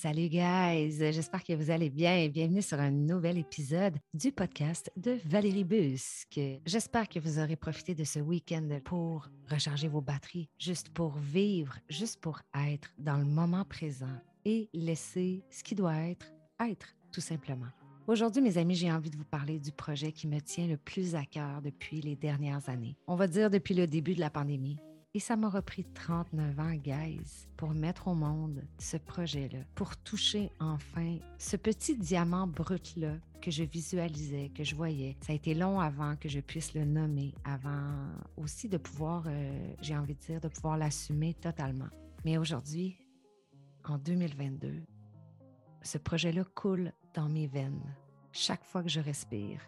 Salut guys, j'espère que vous allez bien et bienvenue sur un nouvel épisode du podcast de Valérie Busque. J'espère que vous aurez profité de ce week-end pour recharger vos batteries, juste pour vivre, juste pour être dans le moment présent et laisser ce qui doit être être, tout simplement. Aujourd'hui, mes amis, j'ai envie de vous parler du projet qui me tient le plus à cœur depuis les dernières années. On va dire depuis le début de la pandémie, et ça m'a repris 39 ans, guys, pour mettre au monde ce projet-là, pour toucher enfin ce petit diamant brut-là que je visualisais, que je voyais. Ça a été long avant que je puisse le nommer, avant aussi de pouvoir, euh, j'ai envie de dire, de pouvoir l'assumer totalement. Mais aujourd'hui, en 2022, ce projet-là coule dans mes veines. Chaque fois que je respire,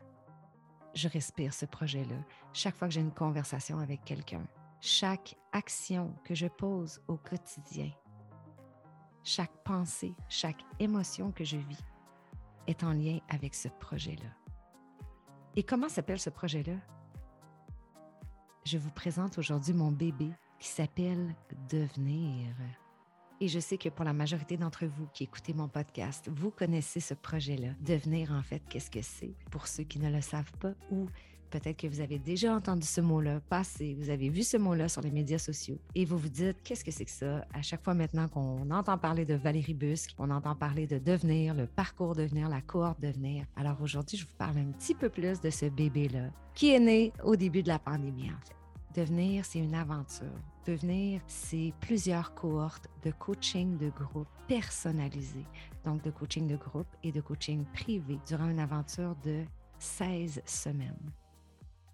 je respire ce projet-là. Chaque fois que j'ai une conversation avec quelqu'un, chaque action que je pose au quotidien, chaque pensée, chaque émotion que je vis est en lien avec ce projet-là. Et comment s'appelle ce projet-là? Je vous présente aujourd'hui mon bébé qui s'appelle Devenir. Et je sais que pour la majorité d'entre vous qui écoutez mon podcast, vous connaissez ce projet-là. Devenir, en fait, qu'est-ce que c'est? Pour ceux qui ne le savent pas ou Peut-être que vous avez déjà entendu ce mot-là passer, vous avez vu ce mot-là sur les médias sociaux et vous vous dites qu'est-ce que c'est que ça? À chaque fois maintenant qu'on entend parler de Valérie Busque, on entend parler de devenir, le parcours devenir, la cohorte devenir. Alors aujourd'hui, je vous parle un petit peu plus de ce bébé-là qui est né au début de la pandémie en fait. Devenir, c'est une aventure. Devenir, c'est plusieurs cohortes de coaching de groupe personnalisé, donc de coaching de groupe et de coaching privé durant une aventure de 16 semaines.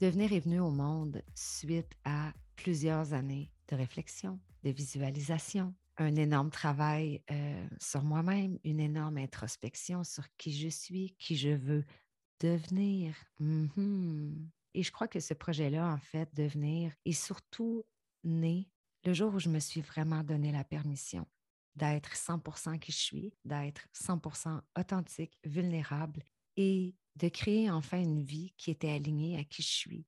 Devenir est venu au monde suite à plusieurs années de réflexion, de visualisation, un énorme travail euh, sur moi-même, une énorme introspection sur qui je suis, qui je veux devenir. Mm-hmm. Et je crois que ce projet-là, en fait, devenir, est surtout né le jour où je me suis vraiment donné la permission d'être 100% qui je suis, d'être 100% authentique, vulnérable et de créer enfin une vie qui était alignée à qui je suis,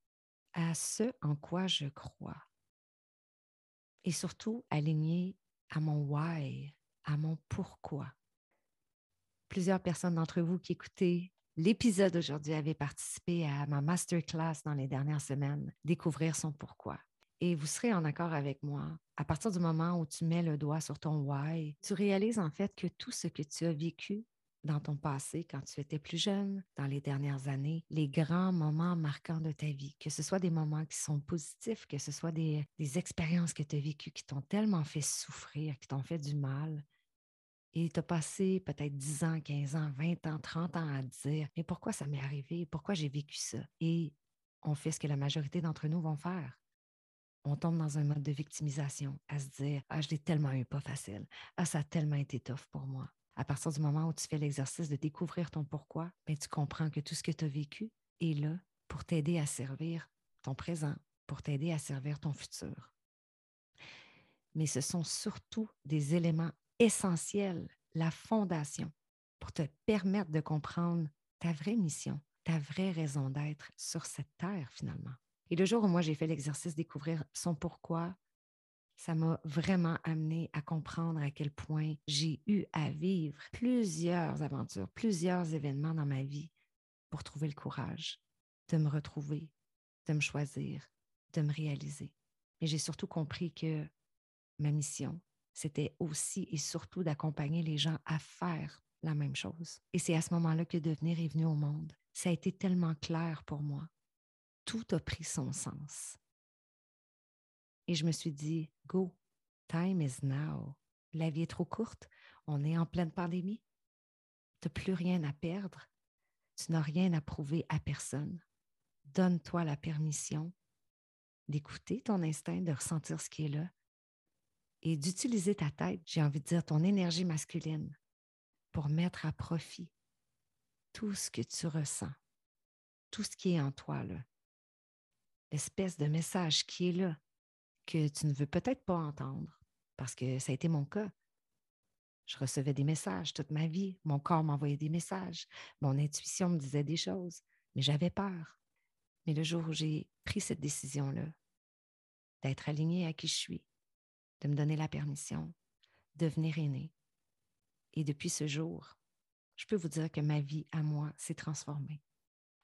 à ce en quoi je crois, et surtout alignée à mon why, à mon pourquoi. Plusieurs personnes d'entre vous qui écoutez l'épisode aujourd'hui avaient participé à ma masterclass dans les dernières semaines, découvrir son pourquoi. Et vous serez en accord avec moi. À partir du moment où tu mets le doigt sur ton why, tu réalises en fait que tout ce que tu as vécu dans ton passé, quand tu étais plus jeune, dans les dernières années, les grands moments marquants de ta vie, que ce soit des moments qui sont positifs, que ce soit des, expériences que tu as vécues qui t'ont tellement fait souffrir, qui t'ont fait du mal. Et tu as passé peut-être 10 ans, 15 ans, 20 ans, 30 ans à dire, mais pourquoi ça m'est arrivé? Pourquoi j'ai vécu ça? Et on fait ce que la majorité d'entre nous vont faire. On tombe dans un mode de victimisation, à se dire, ah, je l'ai tellement eu pas facile. Ah, ça a tellement été tough pour moi à partir du moment où tu fais l'exercice de découvrir ton pourquoi, ben, tu comprends que tout ce que tu as vécu est là pour t'aider à servir ton présent, pour t'aider à servir ton futur. Mais ce sont surtout des éléments essentiels, la fondation, pour te permettre de comprendre ta vraie mission, ta vraie raison d'être sur cette terre finalement. Et le jour où moi j'ai fait l'exercice découvrir son pourquoi, ça m'a vraiment amené à comprendre à quel point j'ai eu à vivre plusieurs aventures, plusieurs événements dans ma vie pour trouver le courage de me retrouver, de me choisir, de me réaliser. Mais j'ai surtout compris que ma mission, c'était aussi et surtout d'accompagner les gens à faire la même chose. Et c'est à ce moment-là que devenir est venu au monde. Ça a été tellement clair pour moi. Tout a pris son sens. Et je me suis dit, go, time is now. La vie est trop courte. On est en pleine pandémie. Tu n'as plus rien à perdre. Tu n'as rien à prouver à personne. Donne-toi la permission d'écouter ton instinct, de ressentir ce qui est là et d'utiliser ta tête, j'ai envie de dire ton énergie masculine, pour mettre à profit tout ce que tu ressens, tout ce qui est en toi. L'espèce de message qui est là, que tu ne veux peut-être pas entendre, parce que ça a été mon cas. Je recevais des messages toute ma vie, mon corps m'envoyait des messages, mon intuition me disait des choses, mais j'avais peur. Mais le jour où j'ai pris cette décision-là, d'être aligné à qui je suis, de me donner la permission, de devenir aîné, Et depuis ce jour, je peux vous dire que ma vie à moi s'est transformée.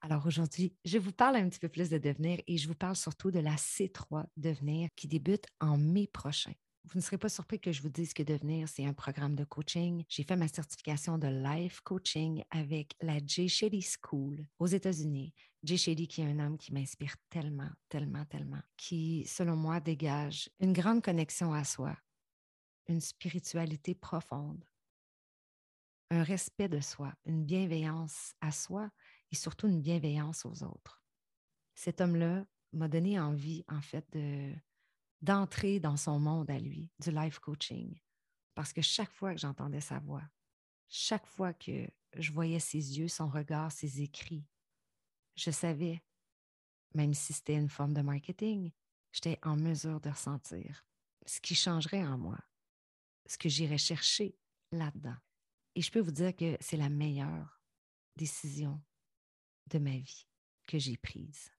Alors aujourd'hui, je vous parle un petit peu plus de devenir et je vous parle surtout de la C3 Devenir qui débute en mai prochain. Vous ne serez pas surpris que je vous dise que devenir, c'est un programme de coaching. J'ai fait ma certification de life coaching avec la Jay Shetty School aux États-Unis. Jay Shetty, qui est un homme qui m'inspire tellement, tellement, tellement, qui, selon moi, dégage une grande connexion à soi, une spiritualité profonde, un respect de soi, une bienveillance à soi et surtout une bienveillance aux autres. Cet homme-là m'a donné envie, en fait, de, d'entrer dans son monde à lui, du life coaching. Parce que chaque fois que j'entendais sa voix, chaque fois que je voyais ses yeux, son regard, ses écrits, je savais, même si c'était une forme de marketing, j'étais en mesure de ressentir ce qui changerait en moi, ce que j'irais chercher là-dedans. Et je peux vous dire que c'est la meilleure décision de ma vie que j'ai prise.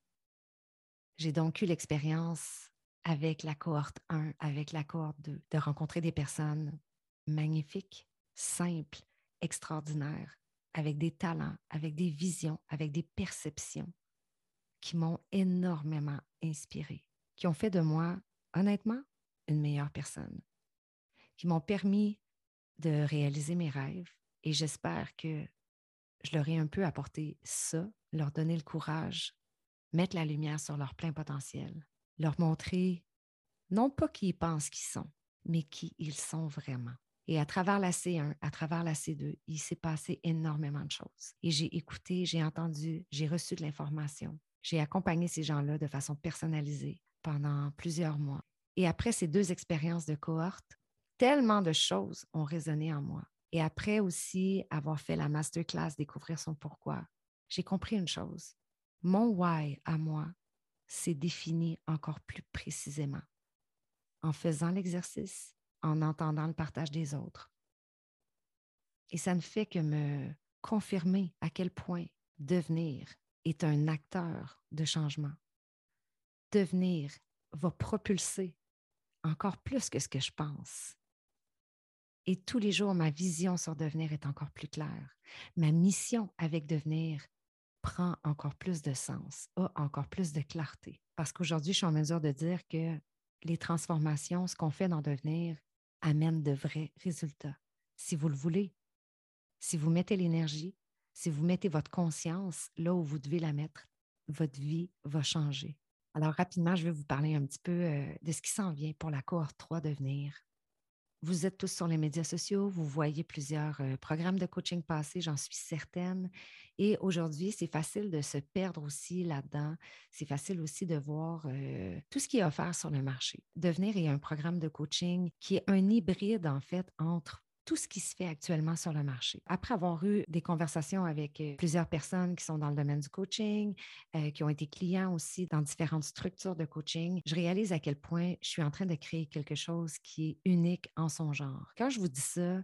J'ai donc eu l'expérience avec la cohorte 1, avec la cohorte 2, de rencontrer des personnes magnifiques, simples, extraordinaires, avec des talents, avec des visions, avec des perceptions qui m'ont énormément inspirée, qui ont fait de moi, honnêtement, une meilleure personne, qui m'ont permis de réaliser mes rêves et j'espère que je leur ai un peu apporté ça, leur donner le courage, mettre la lumière sur leur plein potentiel, leur montrer non pas qui ils pensent qu'ils sont, mais qui ils sont vraiment. Et à travers la C1, à travers la C2, il s'est passé énormément de choses. Et j'ai écouté, j'ai entendu, j'ai reçu de l'information. J'ai accompagné ces gens-là de façon personnalisée pendant plusieurs mois. Et après ces deux expériences de cohorte, tellement de choses ont résonné en moi. Et après aussi avoir fait la masterclass Découvrir son pourquoi, j'ai compris une chose. Mon why à moi s'est défini encore plus précisément en faisant l'exercice, en entendant le partage des autres. Et ça ne fait que me confirmer à quel point devenir est un acteur de changement. Devenir va propulser encore plus que ce que je pense. Et tous les jours, ma vision sur devenir est encore plus claire. Ma mission avec devenir prend encore plus de sens, a encore plus de clarté. Parce qu'aujourd'hui, je suis en mesure de dire que les transformations, ce qu'on fait dans devenir, amène de vrais résultats. Si vous le voulez, si vous mettez l'énergie, si vous mettez votre conscience là où vous devez la mettre, votre vie va changer. Alors rapidement, je vais vous parler un petit peu euh, de ce qui s'en vient pour la cohorte 3 devenir. Vous êtes tous sur les médias sociaux, vous voyez plusieurs euh, programmes de coaching passés, j'en suis certaine. Et aujourd'hui, c'est facile de se perdre aussi là-dedans. C'est facile aussi de voir euh, tout ce qui est offert sur le marché. Devenir un programme de coaching qui est un hybride en fait entre tout ce qui se fait actuellement sur le marché. Après avoir eu des conversations avec euh, plusieurs personnes qui sont dans le domaine du coaching, euh, qui ont été clients aussi dans différentes structures de coaching, je réalise à quel point je suis en train de créer quelque chose qui est unique en son genre. Quand je vous dis ça,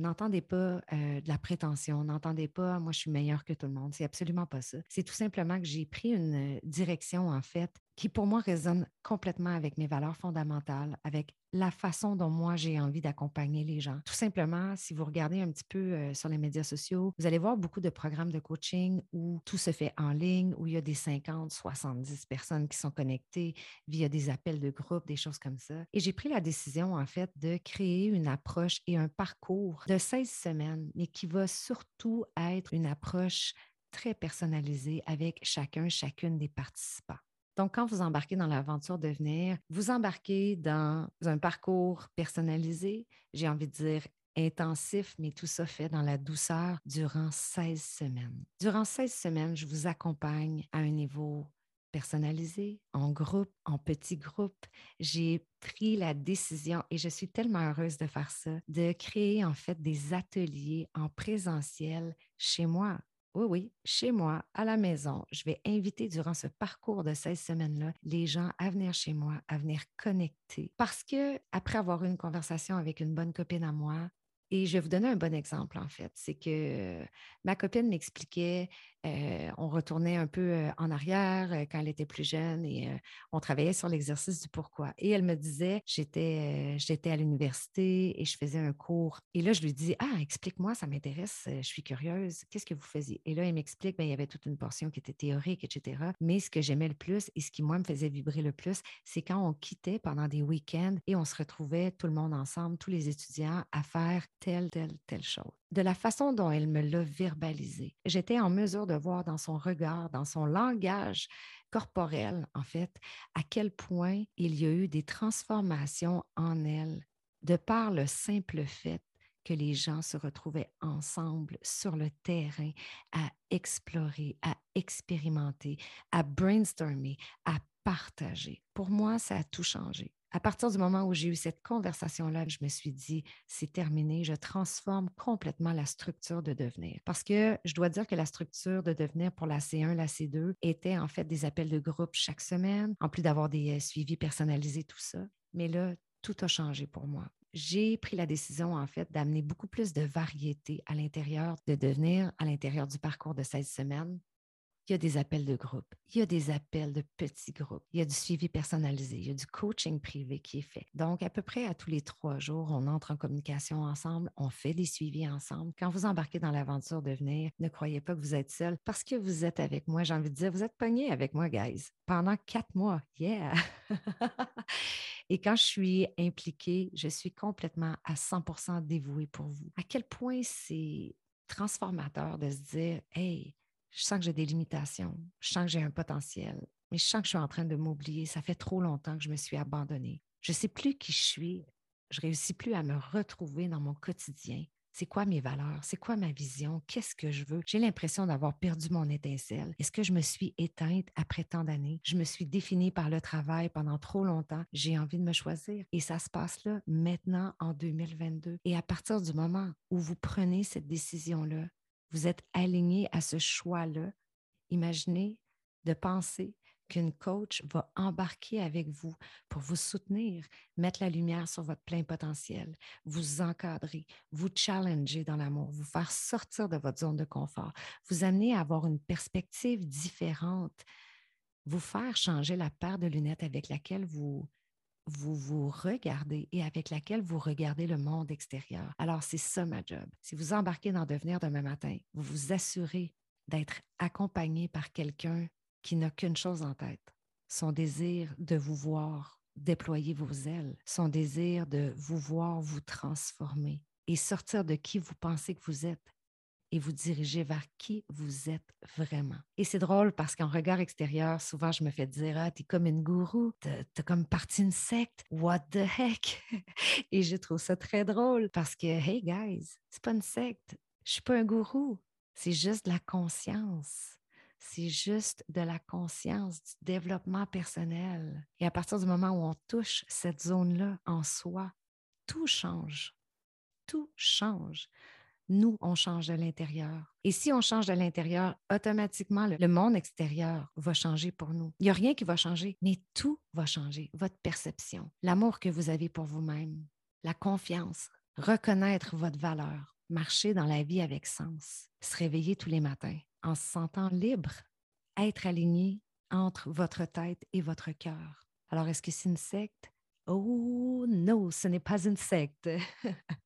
N'entendez pas euh, de la prétention, n'entendez pas moi je suis meilleur que tout le monde. C'est absolument pas ça. C'est tout simplement que j'ai pris une direction en fait qui pour moi résonne complètement avec mes valeurs fondamentales, avec la façon dont moi j'ai envie d'accompagner les gens. Tout simplement, si vous regardez un petit peu euh, sur les médias sociaux, vous allez voir beaucoup de programmes de coaching où tout se fait en ligne, où il y a des 50, 70 personnes qui sont connectées via des appels de groupe, des choses comme ça. Et j'ai pris la décision en fait de créer une approche et un parcours de 16 semaines, mais qui va surtout être une approche très personnalisée avec chacun, chacune des participants. Donc, quand vous embarquez dans l'aventure de venir, vous embarquez dans un parcours personnalisé, j'ai envie de dire intensif, mais tout ça fait dans la douceur durant 16 semaines. Durant 16 semaines, je vous accompagne à un niveau personnalisé, en groupe, en petit groupe. J'ai pris la décision et je suis tellement heureuse de faire ça, de créer en fait des ateliers en présentiel chez moi, oui, oui, chez moi, à la maison, je vais inviter durant ce parcours de 16 semaines-là les gens à venir chez moi, à venir connecter. Parce que après avoir eu une conversation avec une bonne copine à moi, et je vais vous donner un bon exemple, en fait. C'est que ma copine m'expliquait euh, on retournait un peu euh, en arrière euh, quand elle était plus jeune et on travaillait sur l'exercice du pourquoi. Et elle me disait, j'étais, j'étais à l'université et je faisais un cours. Et là, je lui dis, ah, explique-moi, ça m'intéresse, je suis curieuse, qu'est-ce que vous faisiez? Et là, il m'explique, bien, il y avait toute une portion qui était théorique, etc. Mais ce que j'aimais le plus et ce qui, moi, me faisait vibrer le plus, c'est quand on quittait pendant des week-ends et on se retrouvait tout le monde ensemble, tous les étudiants, à faire telle, telle, telle chose de la façon dont elle me l'a verbalisé, j'étais en mesure de voir dans son regard, dans son langage corporel, en fait, à quel point il y a eu des transformations en elle de par le simple fait que les gens se retrouvaient ensemble sur le terrain à explorer, à expérimenter, à brainstormer, à partager. Pour moi, ça a tout changé à partir du moment où j'ai eu cette conversation-là, je me suis dit, c'est terminé, je transforme complètement la structure de devenir. Parce que je dois dire que la structure de devenir pour la C1, la C2 était en fait des appels de groupe chaque semaine, en plus d'avoir des euh, suivis personnalisés, tout ça. Mais là, tout a changé pour moi. J'ai pris la décision, en fait, d'amener beaucoup plus de variété à l'intérieur de devenir, à l'intérieur du parcours de 16 semaines, il y a des appels de groupe, il y a des appels de petits groupes, il y a du suivi personnalisé, il y a du coaching privé qui est fait. Donc, à peu près à tous les trois jours, on entre en communication ensemble, on fait des suivis ensemble. Quand vous embarquez dans l'aventure de venir, ne croyez pas que vous êtes seul parce que vous êtes avec moi. J'ai envie de dire, vous êtes pogné avec moi, guys, pendant quatre mois. Yeah! Et quand je suis impliquée, je suis complètement à 100 dévouée pour vous. À quel point c'est transformateur de se dire, hey, je sens que j'ai des limitations, je sens que j'ai un potentiel, mais je sens que je suis en train de m'oublier. Ça fait trop longtemps que je me suis abandonnée. Je ne sais plus qui je suis. Je ne réussis plus à me retrouver dans mon quotidien. C'est quoi mes valeurs? C'est quoi ma vision? Qu'est-ce que je veux? J'ai l'impression d'avoir perdu mon étincelle. Est-ce que je me suis éteinte après tant d'années? Je me suis définie par le travail pendant trop longtemps. J'ai envie de me choisir. Et ça se passe là, maintenant, en 2022. Et à partir du moment où vous prenez cette décision-là, vous êtes aligné à ce choix-là, imaginez de penser qu'une coach va embarquer avec vous pour vous soutenir, mettre la lumière sur votre plein potentiel, vous encadrer, vous challenger dans l'amour, vous faire sortir de votre zone de confort, vous amener à avoir une perspective différente, vous faire changer la paire de lunettes avec laquelle vous vous vous regardez et avec laquelle vous regardez le monde extérieur. Alors, c'est ça ma job. Si vous embarquez dans Devenir demain matin, vous vous assurez d'être accompagné par quelqu'un qui n'a qu'une chose en tête, son désir de vous voir déployer vos ailes, son désir de vous voir vous transformer et sortir de qui vous pensez que vous êtes et vous diriger vers qui vous êtes vraiment. Et c'est drôle parce qu'en regard extérieur, souvent je me fais dire Ah, t'es comme une gourou, t'es comme partie une secte, what the heck? et je trouve ça très drôle parce que, hey guys, c'est pas une secte, je suis pas un gourou, c'est juste de la conscience. C'est juste de la conscience, du développement personnel. Et à partir du moment où on touche cette zone-là en soi, tout change. Tout change nous, on change de l'intérieur. Et si on change de l'intérieur, automatiquement, le, monde extérieur va changer pour nous. Il n'y a rien qui va changer, mais tout va changer. Votre perception, l'amour que vous avez pour vous-même, la confiance, reconnaître votre valeur, marcher dans la vie avec sens, se réveiller tous les matins en se sentant libre, être aligné entre votre tête et votre cœur. Alors, est-ce que c'est une secte? Oh non, ce n'est pas une secte.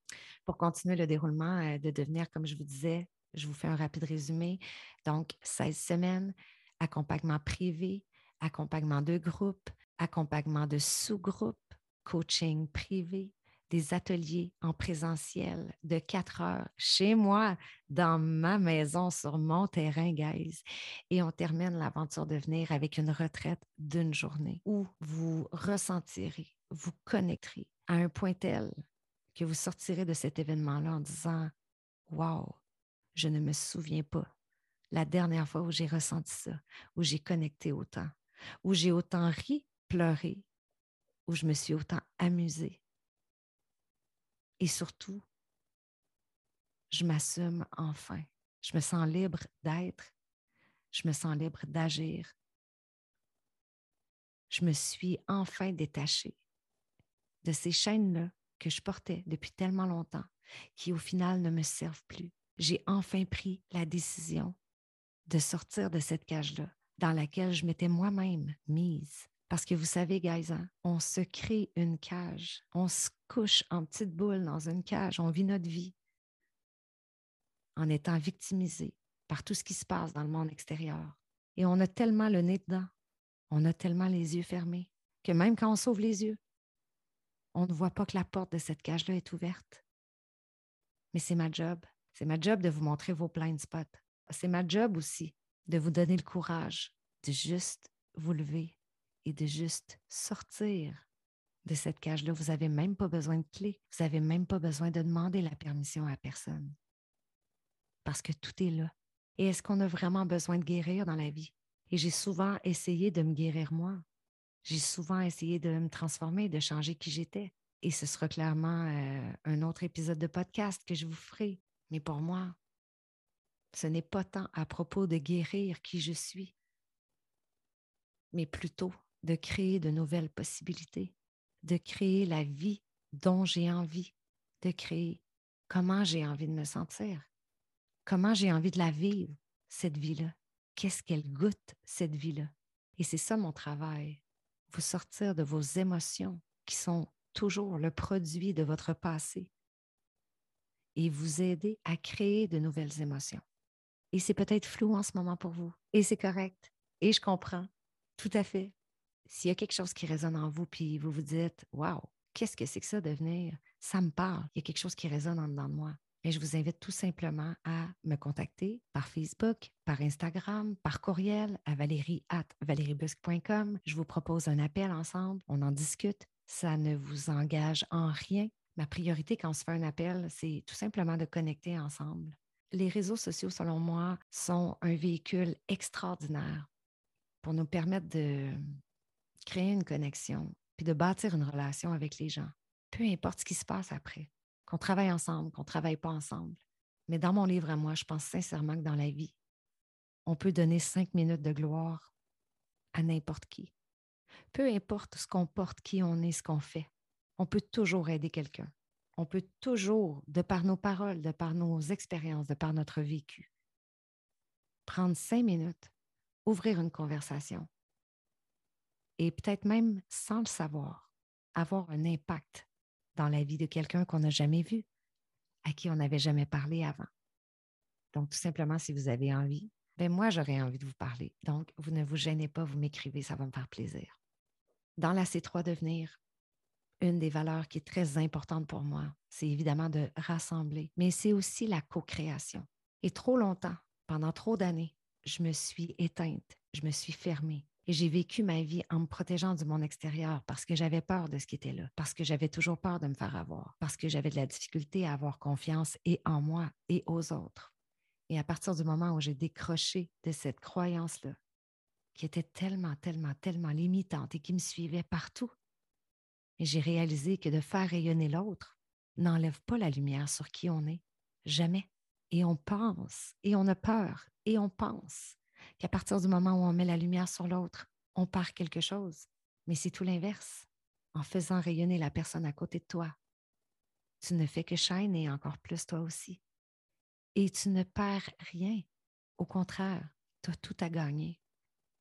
pour continuer le déroulement euh, de devenir, comme je vous disais, je vous fais un rapide résumé. Donc, 16 semaines, accompagnement privé, accompagnement de groupe, accompagnement de sous-groupe, coaching privé, des ateliers en présentiel de quatre heures chez moi, dans ma maison, sur mon terrain, guys. Et on termine l'aventure de venir avec une retraite d'une journée où vous ressentirez, vous connecterez à un point tel que vous sortirez de cet événement-là en disant Wow, je ne me souviens pas la dernière fois où j'ai ressenti ça, où j'ai connecté autant, où j'ai autant ri, pleuré, où je me suis autant amusée. Et surtout, je m'assume enfin. Je me sens libre d'être. Je me sens libre d'agir. Je me suis enfin détachée de ces chaînes-là que je portais depuis tellement longtemps, qui au final ne me servent plus. J'ai enfin pris la décision de sortir de cette cage-là dans laquelle je m'étais moi-même mise. Parce que vous savez, guys, hein, on se crée une cage. On se couche en petite boule dans une cage. On vit notre vie en étant victimisé par tout ce qui se passe dans le monde extérieur. Et on a tellement le nez dedans, on a tellement les yeux fermés, que même quand on sauve les yeux, on ne voit pas que la porte de cette cage-là est ouverte. Mais c'est ma job. C'est ma job de vous montrer vos blind spots. C'est ma job aussi de vous donner le courage de juste vous lever et de juste sortir de cette cage-là. Vous n'avez même pas besoin de clé. Vous n'avez même pas besoin de demander la permission à personne. Parce que tout est là. Et est-ce qu'on a vraiment besoin de guérir dans la vie? Et j'ai souvent essayé de me guérir moi. J'ai souvent essayé de me transformer, de changer qui j'étais. Et ce sera clairement euh, un autre épisode de podcast que je vous ferai. Mais pour moi, ce n'est pas tant à propos de guérir qui je suis, mais plutôt de créer de nouvelles possibilités, de créer la vie dont j'ai envie de créer, comment j'ai envie de me sentir, comment j'ai envie de la vivre, cette vie-là, qu'est-ce qu'elle goûte, cette vie-là? Et c'est ça mon travail, vous sortir de vos émotions qui sont toujours le produit de votre passé et vous aider à créer de nouvelles émotions. Et c'est peut-être flou en ce moment pour vous. Et c'est correct. Et je comprends. Tout à fait. S'il y a quelque chose qui résonne en vous, puis vous vous dites, Waouh, qu'est-ce que c'est que ça devenir? Ça me parle. Il y a quelque chose qui résonne en dedans de moi. Et je vous invite tout simplement à me contacter par Facebook, par Instagram, par courriel à valérie at Je vous propose un appel ensemble, on en discute. Ça ne vous engage en rien. Ma priorité quand on se fait un appel, c'est tout simplement de connecter ensemble. Les réseaux sociaux, selon moi, sont un véhicule extraordinaire pour nous permettre de créer une connexion, puis de bâtir une relation avec les gens, peu importe ce qui se passe après qu'on travaille ensemble, qu'on ne travaille pas ensemble. Mais dans mon livre à moi, je pense sincèrement que dans la vie, on peut donner cinq minutes de gloire à n'importe qui. Peu importe ce qu'on porte, qui on est, ce qu'on fait, on peut toujours aider quelqu'un. On peut toujours, de par nos paroles, de par nos expériences, de par notre vécu, prendre cinq minutes, ouvrir une conversation et peut-être même sans le savoir, avoir un impact dans la vie de quelqu'un qu'on n'a jamais vu, à qui on n'avait jamais parlé avant. Donc, tout simplement, si vous avez envie, ben moi, j'aurais envie de vous parler. Donc, vous ne vous gênez pas, vous m'écrivez, ça va me faire plaisir. Dans la C3 Devenir, une des valeurs qui est très importante pour moi, c'est évidemment de rassembler, mais c'est aussi la co-création. Et trop longtemps, pendant trop d'années, je me suis éteinte, je me suis fermée, et j'ai vécu ma vie en me protégeant du monde extérieur parce que j'avais peur de ce qui était là, parce que j'avais toujours peur de me faire avoir, parce que j'avais de la difficulté à avoir confiance et en moi et aux autres. Et à partir du moment où j'ai décroché de cette croyance-là, qui était tellement, tellement, tellement limitante et qui me suivait partout, j'ai réalisé que de faire rayonner l'autre n'enlève pas la lumière sur qui on est, jamais. Et on pense, et on a peur, et on pense qu'à partir du moment où on met la lumière sur l'autre, on perd quelque chose. Mais c'est tout l'inverse. En faisant rayonner la personne à côté de toi, tu ne fais que shiner encore plus toi aussi. Et tu ne perds rien. Au contraire, tu as tout à gagner.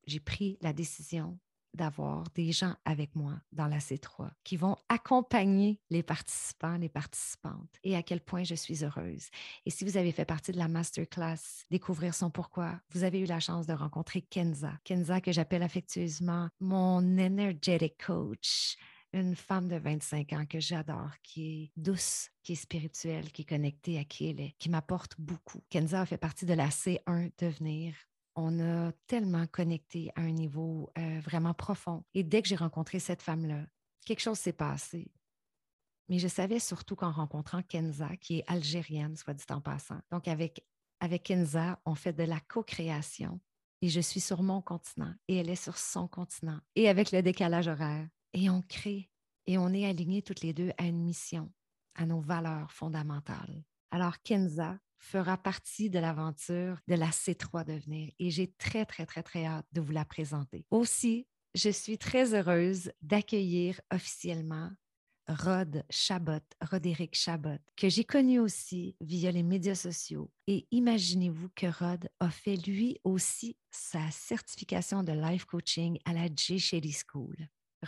J'ai pris la décision d'avoir des gens avec moi dans la C3 qui vont accompagner les participants, les participantes et à quel point je suis heureuse. Et si vous avez fait partie de la masterclass Découvrir son pourquoi, vous avez eu la chance de rencontrer Kenza. Kenza que j'appelle affectueusement mon energetic coach une femme de 25 ans que j'adore, qui est douce, qui est spirituelle, qui est connectée à qui elle est, qui m'apporte beaucoup. Kenza a fait partie de la C1 Devenir on a tellement connecté à un niveau euh, vraiment profond. Et dès que j'ai rencontré cette femme-là, quelque chose s'est passé. Mais je savais surtout qu'en rencontrant Kenza, qui est algérienne, soit dit en passant. Donc, avec, avec Kenza, on fait de la co-création. Et je suis sur mon continent et elle est sur son continent. Et avec le décalage horaire. Et on crée. Et on est alignés toutes les deux à une mission, à nos valeurs fondamentales. Alors, Kenza, fera partie de l'aventure de la C3 Devenir et j'ai très, très, très, très hâte de vous la présenter. Aussi, je suis très heureuse d'accueillir officiellement Rod Chabot, Roderick Chabot, que j'ai connu aussi via les médias sociaux. Et imaginez-vous que Rod a fait lui aussi sa certification de life coaching à la J. Shady School.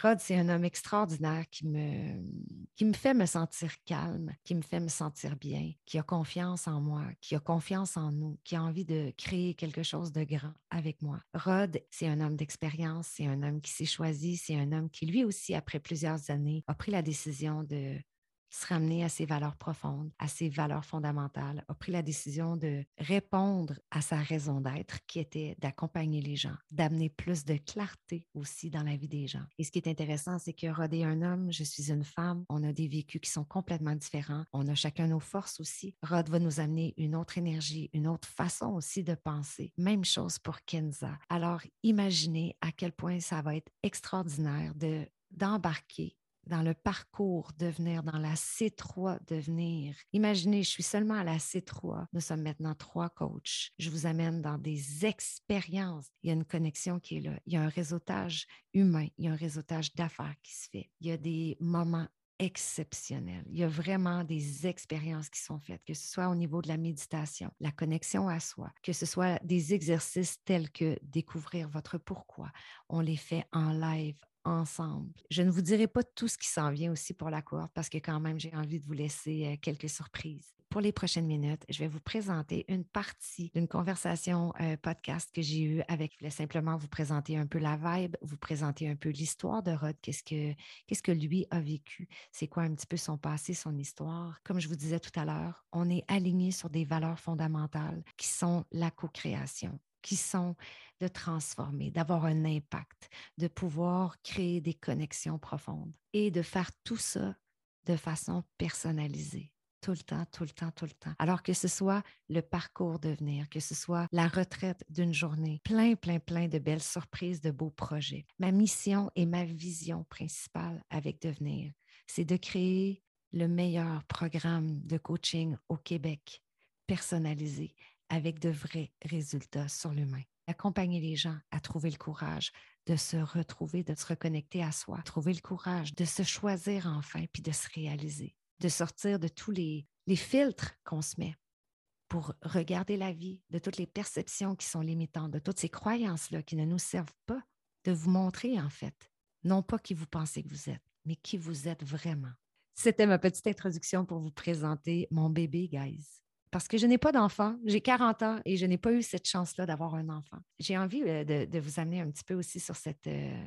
Rod, c'est un homme extraordinaire qui me, qui me fait me sentir calme, qui me fait me sentir bien, qui a confiance en moi, qui a confiance en nous, qui a envie de créer quelque chose de grand avec moi. Rod, c'est un homme d'expérience, c'est un homme qui s'est choisi, c'est un homme qui lui aussi, après plusieurs années, a pris la décision de se ramener à ses valeurs profondes, à ses valeurs fondamentales, a pris la décision de répondre à sa raison d'être qui était d'accompagner les gens, d'amener plus de clarté aussi dans la vie des gens. Et ce qui est intéressant, c'est que Rod est un homme, je suis une femme, on a des vécus qui sont complètement différents, on a chacun nos forces aussi. Rod va nous amener une autre énergie, une autre façon aussi de penser. Même chose pour Kenza. Alors, imaginez à quel point ça va être extraordinaire de d'embarquer dans le parcours devenir, dans la C3 devenir. Imaginez, je suis seulement à la C3. Nous sommes maintenant trois coachs. Je vous amène dans des expériences. Il y a une connexion qui est là. Il y a un réseautage humain. Il y a un réseautage d'affaires qui se fait. Il y a des moments exceptionnels. Il y a vraiment des expériences qui sont faites, que ce soit au niveau de la méditation, la connexion à soi, que ce soit des exercices tels que découvrir votre pourquoi. On les fait en live, ensemble. Je ne vous dirai pas tout ce qui s'en vient aussi pour la cohorte parce que quand même, j'ai envie de vous laisser euh, quelques surprises. Pour les prochaines minutes, je vais vous présenter une partie d'une conversation euh, podcast que j'ai eue avec. Je voulais simplement vous présenter un peu la vibe, vous présenter un peu l'histoire de Rod, qu'est-ce que, qu'est-ce que lui a vécu, c'est quoi un petit peu son passé, son histoire. Comme je vous disais tout à l'heure, on est aligné sur des valeurs fondamentales qui sont la co-création, qui sont de transformer, d'avoir un impact, de pouvoir créer des connexions profondes et de faire tout ça de façon personnalisée tout le temps, tout le temps, tout le temps. Alors que ce soit le parcours devenir, que ce soit la retraite d'une journée, plein, plein, plein de belles surprises, de beaux projets. Ma mission et ma vision principale avec devenir, c'est de créer le meilleur programme de coaching au Québec, personnalisé, avec de vrais résultats sur l'humain. Accompagner les gens à trouver le courage de se retrouver, de se reconnecter à soi, trouver le courage de se choisir enfin, puis de se réaliser, de sortir de tous les, filtres qu'on se met pour regarder la vie, de toutes les perceptions qui sont limitantes, de toutes ces croyances-là qui ne nous servent pas, de vous montrer en fait, non pas qui vous pensez que vous êtes, mais qui vous êtes vraiment. C'était ma petite introduction pour vous présenter mon bébé, guys parce que je n'ai pas d'enfant. J'ai 40 ans et je n'ai pas eu cette chance-là d'avoir un enfant. J'ai envie euh, de, vous amener un petit peu aussi sur cette, euh,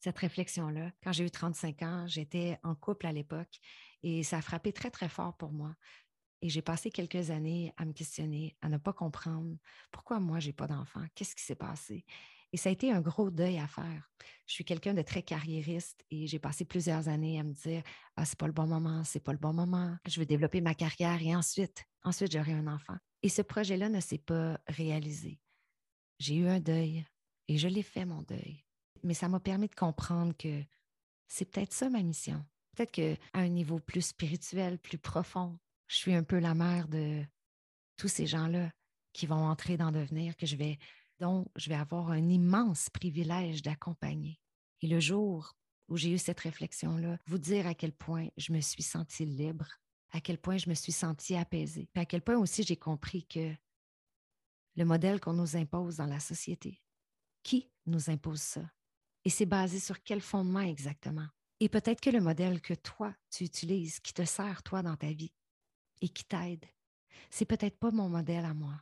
cette réflexion-là. Quand j'ai eu 35 ans, j'étais en couple à l'époque et ça a frappé très, très fort pour moi. Et j'ai passé quelques années à me questionner, à ne pas comprendre pourquoi moi, je n'ai pas d'enfant, qu'est-ce qui s'est passé. Et ça a été un gros deuil à faire. Je suis quelqu'un de très carriériste et j'ai passé plusieurs années à me dire Ah, c'est pas le bon moment, c'est pas le bon moment. Je veux développer ma carrière et ensuite, ensuite, j'aurai un enfant. Et ce projet-là ne s'est pas réalisé. J'ai eu un deuil et je l'ai fait, mon deuil. Mais ça m'a permis de comprendre que c'est peut-être ça ma mission. Peut-être qu'à un niveau plus spirituel, plus profond, je suis un peu la mère de tous ces gens-là qui vont entrer dans devenir, que je vais dont je vais avoir un immense privilège d'accompagner. Et le jour où j'ai eu cette réflexion-là, vous dire à quel point je me suis sentie libre, à quel point je me suis sentie apaisée, à quel point aussi j'ai compris que le modèle qu'on nous impose dans la société, qui nous impose ça? Et c'est basé sur quel fondement exactement? Et peut-être que le modèle que toi, tu utilises, qui te sert, toi, dans ta vie et qui t'aide, c'est peut-être pas mon modèle à moi.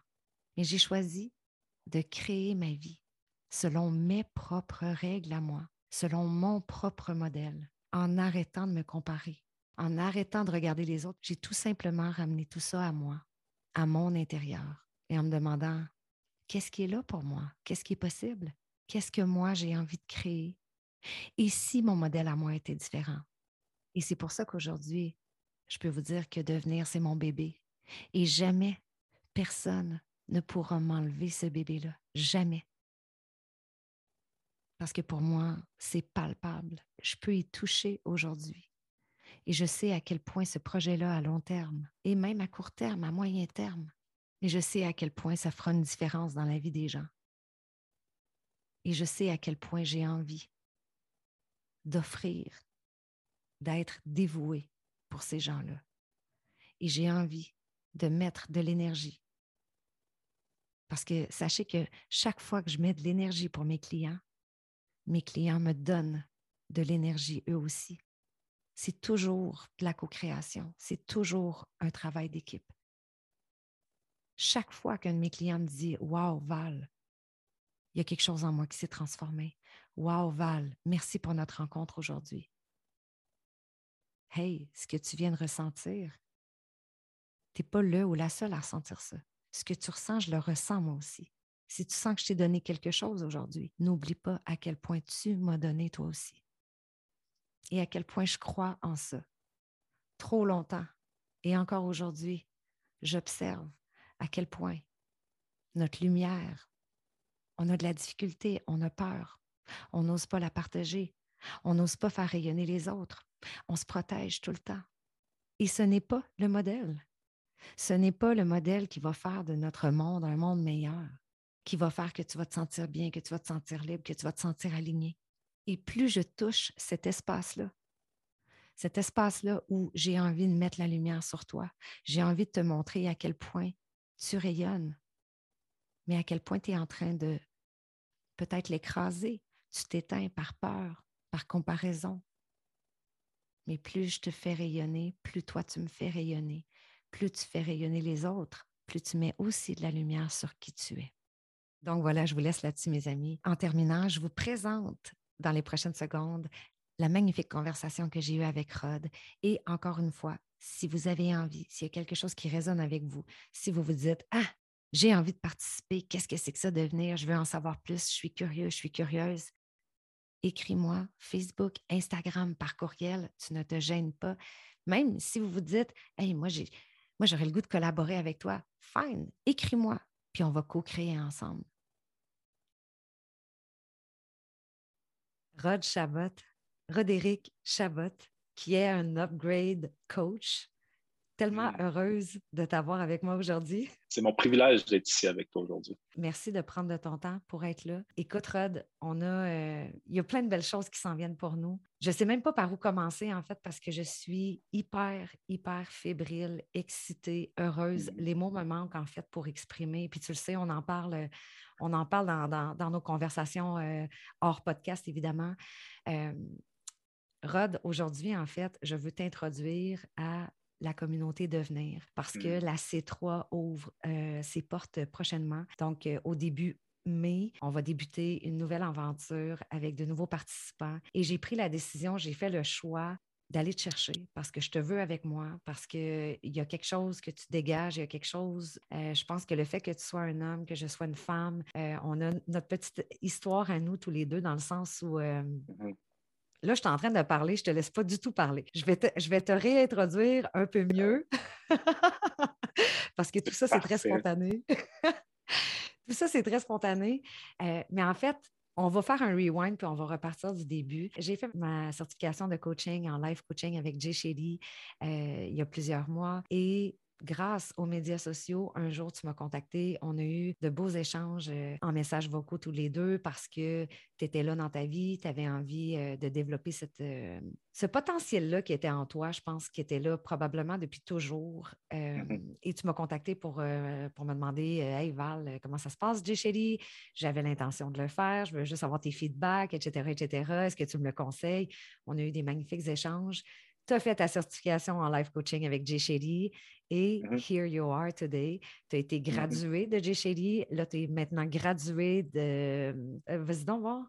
Mais j'ai choisi de créer ma vie selon mes propres règles à moi, selon mon propre modèle, en arrêtant de me comparer, en arrêtant de regarder les autres. J'ai tout simplement ramené tout ça à moi, à mon intérieur, et en me demandant, qu'est-ce qui est là pour moi? Qu'est-ce qui est possible? Qu'est-ce que moi j'ai envie de créer? Et si mon modèle à moi était différent? Et c'est pour ça qu'aujourd'hui, je peux vous dire que devenir, c'est mon bébé. Et jamais personne ne pourra m'enlever ce bébé-là. Jamais. Parce que pour moi, c'est palpable. Je peux y toucher aujourd'hui. Et je sais à quel point ce projet-là à long terme, et même à court terme, à moyen terme, et je sais à quel point ça fera une différence dans la vie des gens. Et je sais à quel point j'ai envie d'offrir d'être dévouée pour ces gens-là. Et j'ai envie de mettre de l'énergie. Parce que sachez que chaque fois que je mets de l'énergie pour mes clients, mes clients me donnent de l'énergie eux aussi. C'est toujours de la co-création, c'est toujours un travail d'équipe. Chaque fois qu'un de mes clients me dit Wow, Val, il y a quelque chose en moi qui s'est transformé. Wow, Val, merci pour notre rencontre aujourd'hui. Hey, ce que tu viens de ressentir, tu n'es pas le ou la seule à ressentir ça. Ce que tu ressens, je le ressens moi aussi. Si tu sens que je t'ai donné quelque chose aujourd'hui, n'oublie pas à quel point tu m'as donné toi aussi. Et à quel point je crois en ça. Trop longtemps, et encore aujourd'hui, j'observe à quel point notre lumière, on a de la difficulté, on a peur, on n'ose pas la partager, on n'ose pas faire rayonner les autres, on se protège tout le temps. Et ce n'est pas le modèle. Ce n'est pas le modèle qui va faire de notre monde un monde meilleur, qui va faire que tu vas te sentir bien, que tu vas te sentir libre, que tu vas te sentir aligné. Et plus je touche cet espace-là, cet espace-là où j'ai envie de mettre la lumière sur toi, j'ai envie de te montrer à quel point tu rayonnes, mais à quel point tu es en train de peut-être l'écraser. Tu t'éteins par peur, par comparaison. Mais plus je te fais rayonner, plus toi tu me fais rayonner, plus tu fais rayonner les autres, plus tu mets aussi de la lumière sur qui tu es. Donc voilà, je vous laisse là-dessus, mes amis. En terminant, je vous présente dans les prochaines secondes la magnifique conversation que j'ai eue avec Rod. Et encore une fois, si vous avez envie, s'il y a quelque chose qui résonne avec vous, si vous vous dites Ah, j'ai envie de participer, qu'est-ce que c'est que ça devenir? Je veux en savoir plus, je suis curieux, je suis curieuse. Écris-moi Facebook, Instagram, par courriel, tu ne te gênes pas. Même si vous vous dites Hey, moi, j'ai, moi j'aurais le goût de collaborer avec toi, fine, écris-moi, puis on va co-créer ensemble. Rod Chabot, Rodéric Chabot, qui est un upgrade coach. Tellement mm. heureuse de t'avoir avec moi aujourd'hui. C'est mon privilège d'être ici avec toi aujourd'hui. Merci de prendre de ton temps pour être là. Écoute, Rod, on a, euh, il y a plein de belles choses qui s'en viennent pour nous. Je ne sais même pas par où commencer, en fait, parce que je suis hyper, hyper fébrile, excitée, heureuse. Mm. Les mots me manquent, en fait, pour exprimer. Puis tu le sais, on en parle, on en parle dans, nos conversations euh, hors podcast, évidemment. Euh, Rod, aujourd'hui, en fait, je veux t'introduire à la communauté Devenir parce que mmh. la C3 ouvre euh, ses portes prochainement. Donc, au début mai, on va débuter une nouvelle aventure avec de nouveaux participants. Et j'ai pris la décision, j'ai fait le choix d'aller te chercher parce que je te veux avec moi, parce qu'il y a quelque chose que tu dégages, il y a quelque chose. Euh, je pense que le fait que tu sois un homme, que je sois une femme, on a notre petite histoire à nous tous les deux dans le sens où mmh Là, je suis en train de parler, je ne te laisse pas du tout parler. Je vais te, je vais te réintroduire un peu mieux parce que tout ça, c'est très spontané. tout ça, c'est très spontané. Euh, mais en fait, on va faire un rewind puis on va repartir du début. J'ai fait ma certification de coaching en live coaching avec Jay Shady euh, il y a plusieurs mois et grâce aux médias sociaux, un jour, tu m'as contacté. On a eu de beaux échanges euh, en messages vocaux tous les deux parce que tu étais là dans ta vie, tu avais envie euh, de développer cette, euh, ce potentiel-là qui était en toi, je pense, qui était là probablement depuis toujours. Mm-hmm. Et tu m'as contacté pour, pour me demander Hey Val, comment ça se passe, J. J'avais l'intention de le faire, je veux juste avoir tes feedbacks, etc., etc. Est-ce que tu me le conseilles? On a eu des magnifiques échanges tu as fait ta certification en life coaching avec Jay et mm-hmm. here you are today. Tu as été mm-hmm. gradué de Jay. Là, tu es maintenant gradué de. Euh, vas-y donc voir.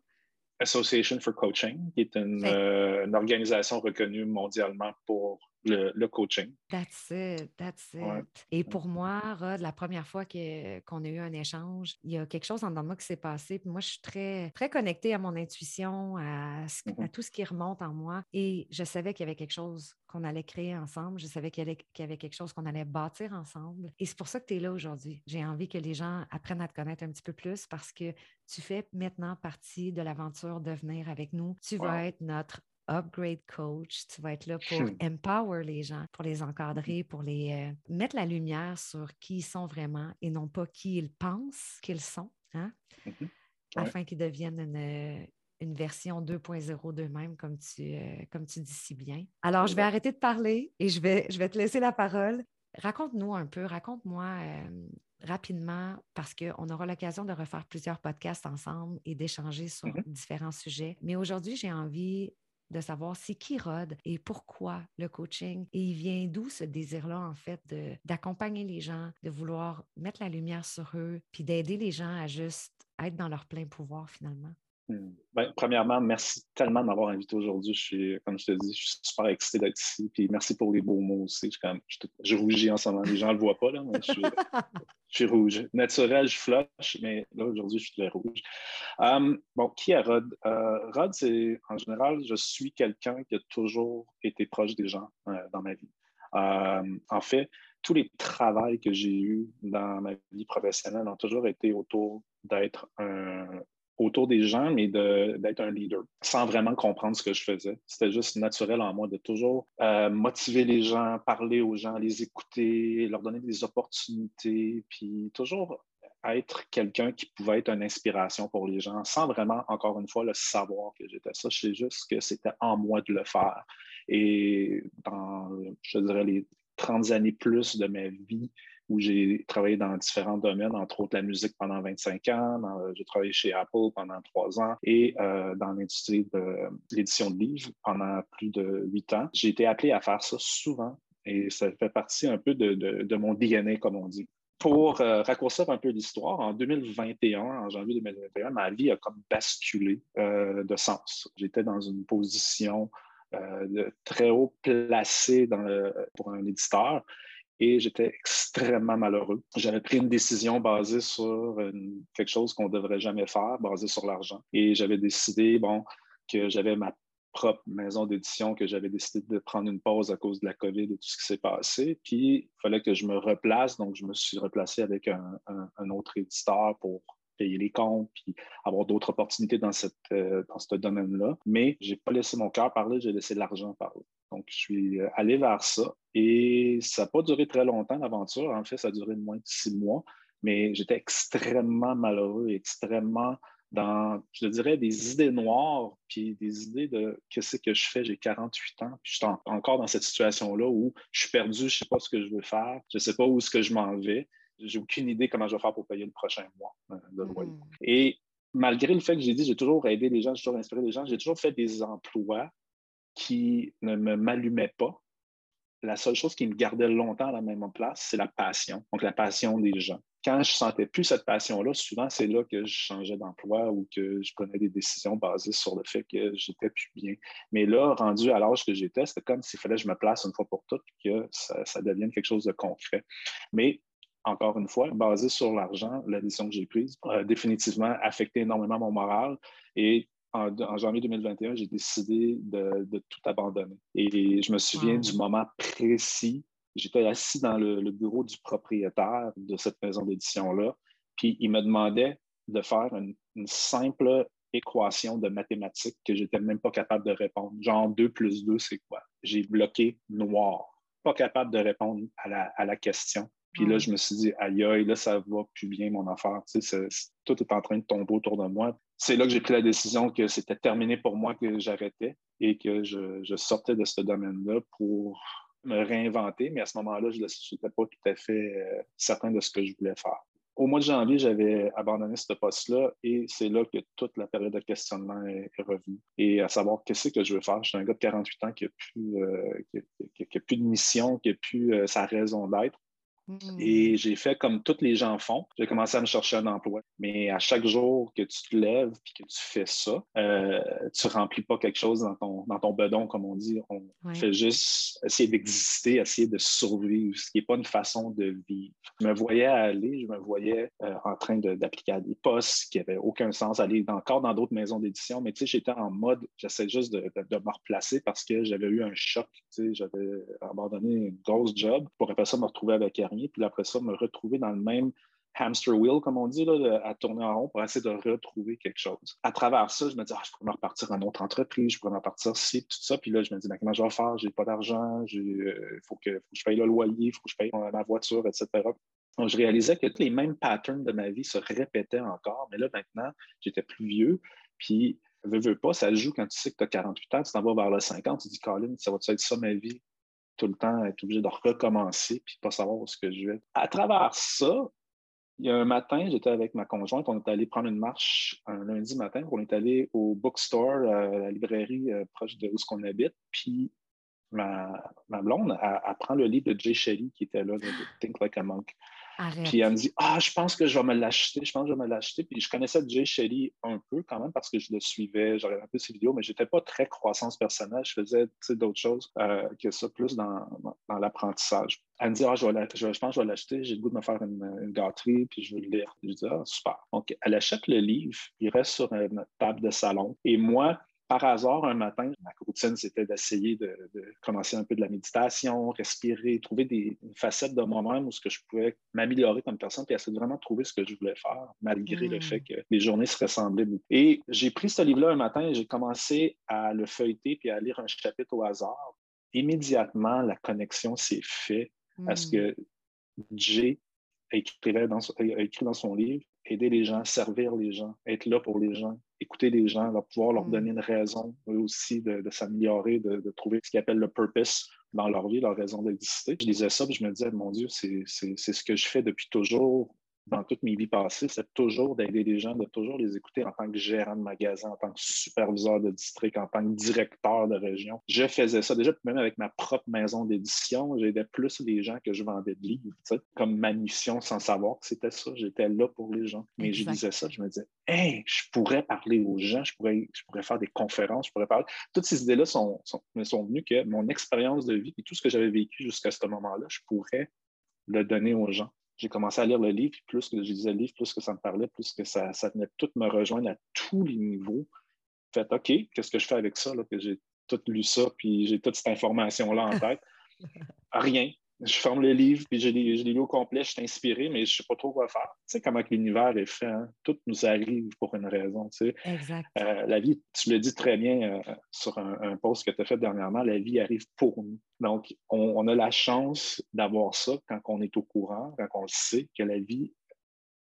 Association for Coaching, qui est une, euh, une organisation reconnue mondialement pour le, coaching. That's it, that's it. Et pour moi, Rod, la première fois qu'on a eu un échange, il y a quelque chose en dedans de moi qui s'est passé. moi, je suis très, très connectée à mon intuition, à, mm-hmm. tout ce qui remonte en moi. Et je savais qu'il y avait quelque chose qu'on allait créer ensemble. Je savais qu'il y, avait quelque chose qu'on allait bâtir ensemble. Et c'est pour ça que tu es là aujourd'hui. J'ai envie que les gens apprennent à te connaître un petit peu plus parce que tu fais maintenant partie de l'aventure Devenir avec nous. Tu vas être notre upgrade coach. Tu vas être là pour hmm. empower les gens, pour les encadrer, pour les euh, mettre la lumière sur qui ils sont vraiment et non pas qui ils pensent qu'ils sont, hein? Mm-hmm. afin qu'ils deviennent une version 2.0 d'eux-mêmes, comme, tu, euh, comme tu dis si bien. Alors, je vais arrêter de parler et je vais, je vais te laisser la parole. Raconte-nous un peu, raconte-moi euh, rapidement, parce qu'on aura l'occasion de refaire plusieurs podcasts ensemble et d'échanger sur mm-hmm. différents sujets. Mais aujourd'hui, j'ai envie de savoir c'est qui Rod et pourquoi le coaching et il vient d'où ce désir-là, en fait, d'accompagner les gens, de vouloir mettre la lumière sur eux, puis d'aider les gens à juste être dans leur plein pouvoir finalement. Ben, premièrement, merci tellement de m'avoir invité aujourd'hui. Je suis, comme je te dis, je suis super excité d'être ici. Puis merci pour les beaux mots aussi. Je, rougis en ce moment. Les gens ne le voient pas, là, mais je suis, rouge. Naturel, je flush, mais là, aujourd'hui, je suis très rouge. Um, bon, qui est Rod? Euh, Rod, c'est en général, je suis quelqu'un qui a toujours été proche des gens euh, dans ma vie. Um, en fait, tous les travaux que j'ai eus dans ma vie professionnelle ont toujours été autour d'être un, autour des gens, mais d'être un leader, sans vraiment comprendre ce que je faisais. C'était juste naturel en moi de toujours euh, motiver les gens, parler aux gens, les écouter, leur donner des opportunités, puis toujours être quelqu'un qui pouvait être une inspiration pour les gens, sans vraiment, encore une fois, le savoir que j'étais ça. Je juste que c'était en moi de le faire. Et dans, je dirais, les 30 années plus de ma vie, où j'ai travaillé dans différents domaines, entre autres la musique pendant 25 ans, j'ai travaillé chez Apple pendant trois ans et euh, dans l'industrie de l'édition de livres pendant plus de huit ans. J'ai été appelé à faire ça souvent et ça fait partie un peu de, mon DNA, comme on dit. Pour euh, raccourcir un peu l'histoire, en 2021, en janvier 2021, ma vie a comme basculé euh, de sens. J'étais dans une position très haut placée pour un éditeur et j'étais extrêmement malheureux. J'avais pris une décision basée sur quelque chose qu'on ne devrait jamais faire, basée sur l'argent. Et j'avais décidé, bon, que j'avais ma propre maison d'édition, que j'avais décidé de prendre une pause à cause de la COVID et tout ce qui s'est passé. Puis, il fallait que je me replace. Donc, je me suis replacé avec un, autre éditeur pour payer les comptes, puis avoir d'autres opportunités dans, euh, dans ce domaine-là. Mais je n'ai pas laissé mon cœur parler, j'ai laissé l'argent parler. Je suis euh, allé vers ça et ça n'a pas duré très longtemps, l'aventure. En fait, ça a duré moins de six mois, mais j'étais extrêmement malheureux, extrêmement dans, je dirais, des idées noires, puis des idées de qu'est-ce que je fais, j'ai 48 ans, puis je suis encore dans cette situation-là où je suis perdu, je ne sais pas ce que je veux faire, je ne sais pas où est-ce que je m'en vais, j'ai aucune idée comment je vais faire pour payer le prochain mois euh, de loyer. Hmm. Et malgré le fait que j'ai dit, j'ai toujours aidé les gens, j'ai toujours inspiré les gens, j'ai toujours fait des emplois qui ne me m'allumaient pas. La seule chose qui me gardait longtemps à la même place, c'est la passion. Donc, la passion des gens. Quand je sentais plus cette passion-là, souvent, c'est là que je changeais d'emploi ou que je prenais des décisions basées sur le fait que j'étais plus bien. Mais là, rendu à l'âge que j'étais, c'était comme s'il fallait que je me place une fois pour toutes que ça, ça devienne quelque chose de concret. Mais encore une fois, basé sur l'argent, la décision que j'ai prise a définitivement affecté énormément mon moral. Et en, janvier 2021, j'ai décidé de, tout abandonner. Et je me souviens du moment précis. J'étais assis dans le, bureau du propriétaire de cette maison d'édition-là, puis il me demandait de faire une, simple équation de mathématiques que je n'étais même pas capable de répondre. Genre 2 plus 2, c'est quoi? J'ai bloqué noir. Pas capable de répondre à la question. Puis là, je me suis dit, aïe, aïe, là, ça va plus bien, mon affaire. Tu sais, tout est en train de tomber autour de moi. C'est là que j'ai pris la décision que c'était terminé pour moi, que j'arrêtais et que je, sortais de ce domaine-là pour me réinventer. Mais à ce moment-là, je n'étais pas tout à fait euh, certain de ce que je voulais faire. Au mois de janvier, j'avais abandonné ce poste-là et c'est là que toute la période de questionnement est, revenue. Et à savoir qu'est-ce que je veux faire. Je suis un gars de 48 ans qui n'a plus, euh, plus de mission, qui n'a plus euh, sa raison d'être. Mmh. Et j'ai fait comme tous les gens font. J'ai commencé à me chercher un emploi. Mais à chaque jour que tu te lèves et que tu fais ça, euh, tu ne remplis pas quelque chose dans ton, dans ton bedon, comme on dit. On fait juste essayer d'exister, essayer de survivre, ce qui n'est pas une façon de vivre. Je me voyais aller, je me voyais euh, en train d'appliquer à des postes qui n'avaient aucun sens, aller encore dans d'autres maisons d'édition. Mais tu sais, j'étais en mode, j'essaie juste de, de, me replacer parce que j'avais eu un choc. Tu sais, j'avais abandonné une grosse job pour après ça me retrouver avec rien puis après ça, me retrouver dans le même hamster wheel, comme on dit, là, à tourner en rond pour essayer de retrouver quelque chose. À travers ça, je me dis, ah, je pourrais me repartir en autre entreprise, je pourrais me repartir ci, tout ça. Puis là, je me dis, ben, comment je vais faire? J'ai pas d'argent, il euh, faut, que, je paye le loyer, il faut que je paye ma voiture, etc. Donc, je réalisais que tous les mêmes patterns de ma vie se répétaient encore, mais là, maintenant, j'étais plus vieux, puis veux, veux pas, ça joue quand tu sais que tu as 48 ans, tu t'en vas vers le 50, tu dis, Colin, ça va être ça ma vie? Tout le temps, être obligé de recommencer puis pas savoir où ce que je vais. À travers ça, il y a un matin, j'étais avec ma conjointe, on est allé prendre une marche un lundi matin, on est allé au bookstore, euh, la librairie euh, proche de où qu'on habite, puis ma, ma blonde, elle, prend le livre de Jay Shelley qui était là, Think Like a Monk. Puis elle me dit Ah, je pense que je vais me l'acheter, je pense que je vais me l'acheter. Puis je connaissais Jay Shelley un peu quand même parce que je le suivais, j'avais un peu ses vidéos, mais je n'étais pas très croissance personnelle. Je faisais d'autres choses euh, que ça, plus dans, l'apprentissage. Elle me dit Ah, je, vais pense que je vais l'acheter, j'ai le goût de me faire une, gâterie, puis je veux le lire. Je dis Ah, super. Donc, elle achète le livre, il reste sur notre table de salon. Et moi, par hasard, un matin, ma routine, c'était d'essayer de, commencer un peu de la méditation, respirer, trouver des facettes de moi-même où ce que je pouvais m'améliorer comme personne, puis essayer de vraiment trouver ce que je voulais faire, malgré le hmm. fait que les journées se ressemblaient beaucoup. Et j'ai pris ce livre-là un matin et j'ai commencé à le feuilleter puis à lire un chapitre au hasard. Immédiatement, la connexion s'est faite à ce hmm. que Jay écrivait dans, a écrit dans son livre aider les gens, servir les gens, être là pour les gens, écouter les gens, leur pouvoir leur mm. donner une raison eux aussi de, s'améliorer, de, de, trouver ce qu'ils appellent le purpose dans leur vie, leur raison d'exister. Je disais ça, puis je me disais, mon Dieu, c'est ce que je fais depuis toujours dans toute mes vies passées, c'est toujours d'aider les gens, de toujours les écouter en tant que gérant de magasin, en tant que superviseur de district, en tant que directeur de région. Je faisais ça déjà, même avec ma propre maison d'édition, j'aidais plus les gens que je vendais de livres, comme ma mission sans savoir que c'était ça. J'étais là pour les gens. Mais je disais ça, je me disais, hey, je pourrais parler aux gens, je pourrais, je pourrais faire des conférences, je pourrais parler. Toutes ces idées-là sont, sont, me sont venues que mon expérience de vie et tout ce que j'avais vécu jusqu'à ce moment-là, je pourrais le donner aux gens j'ai commencé à lire le livre, puis plus que je lisais le livre, plus que ça me parlait, plus que ça, ça venait tout me rejoindre à tous les niveaux. Fait OK, qu'est-ce que je fais avec ça, là, que j'ai tout lu ça, puis j'ai toute cette information-là en tête? Rien je ferme le livre, puis je l'ai lu au complet, je suis inspiré, mais je ne sais pas trop quoi faire. Tu sais comment l'univers est fait, hein? tout nous arrive pour une raison. Tu sais. Exact. Euh, la vie, tu le dis très bien euh, sur un, post que tu as fait dernièrement, la vie arrive pour nous. Donc, on, a la chance d'avoir ça quand on est au courant, quand on sait que la vie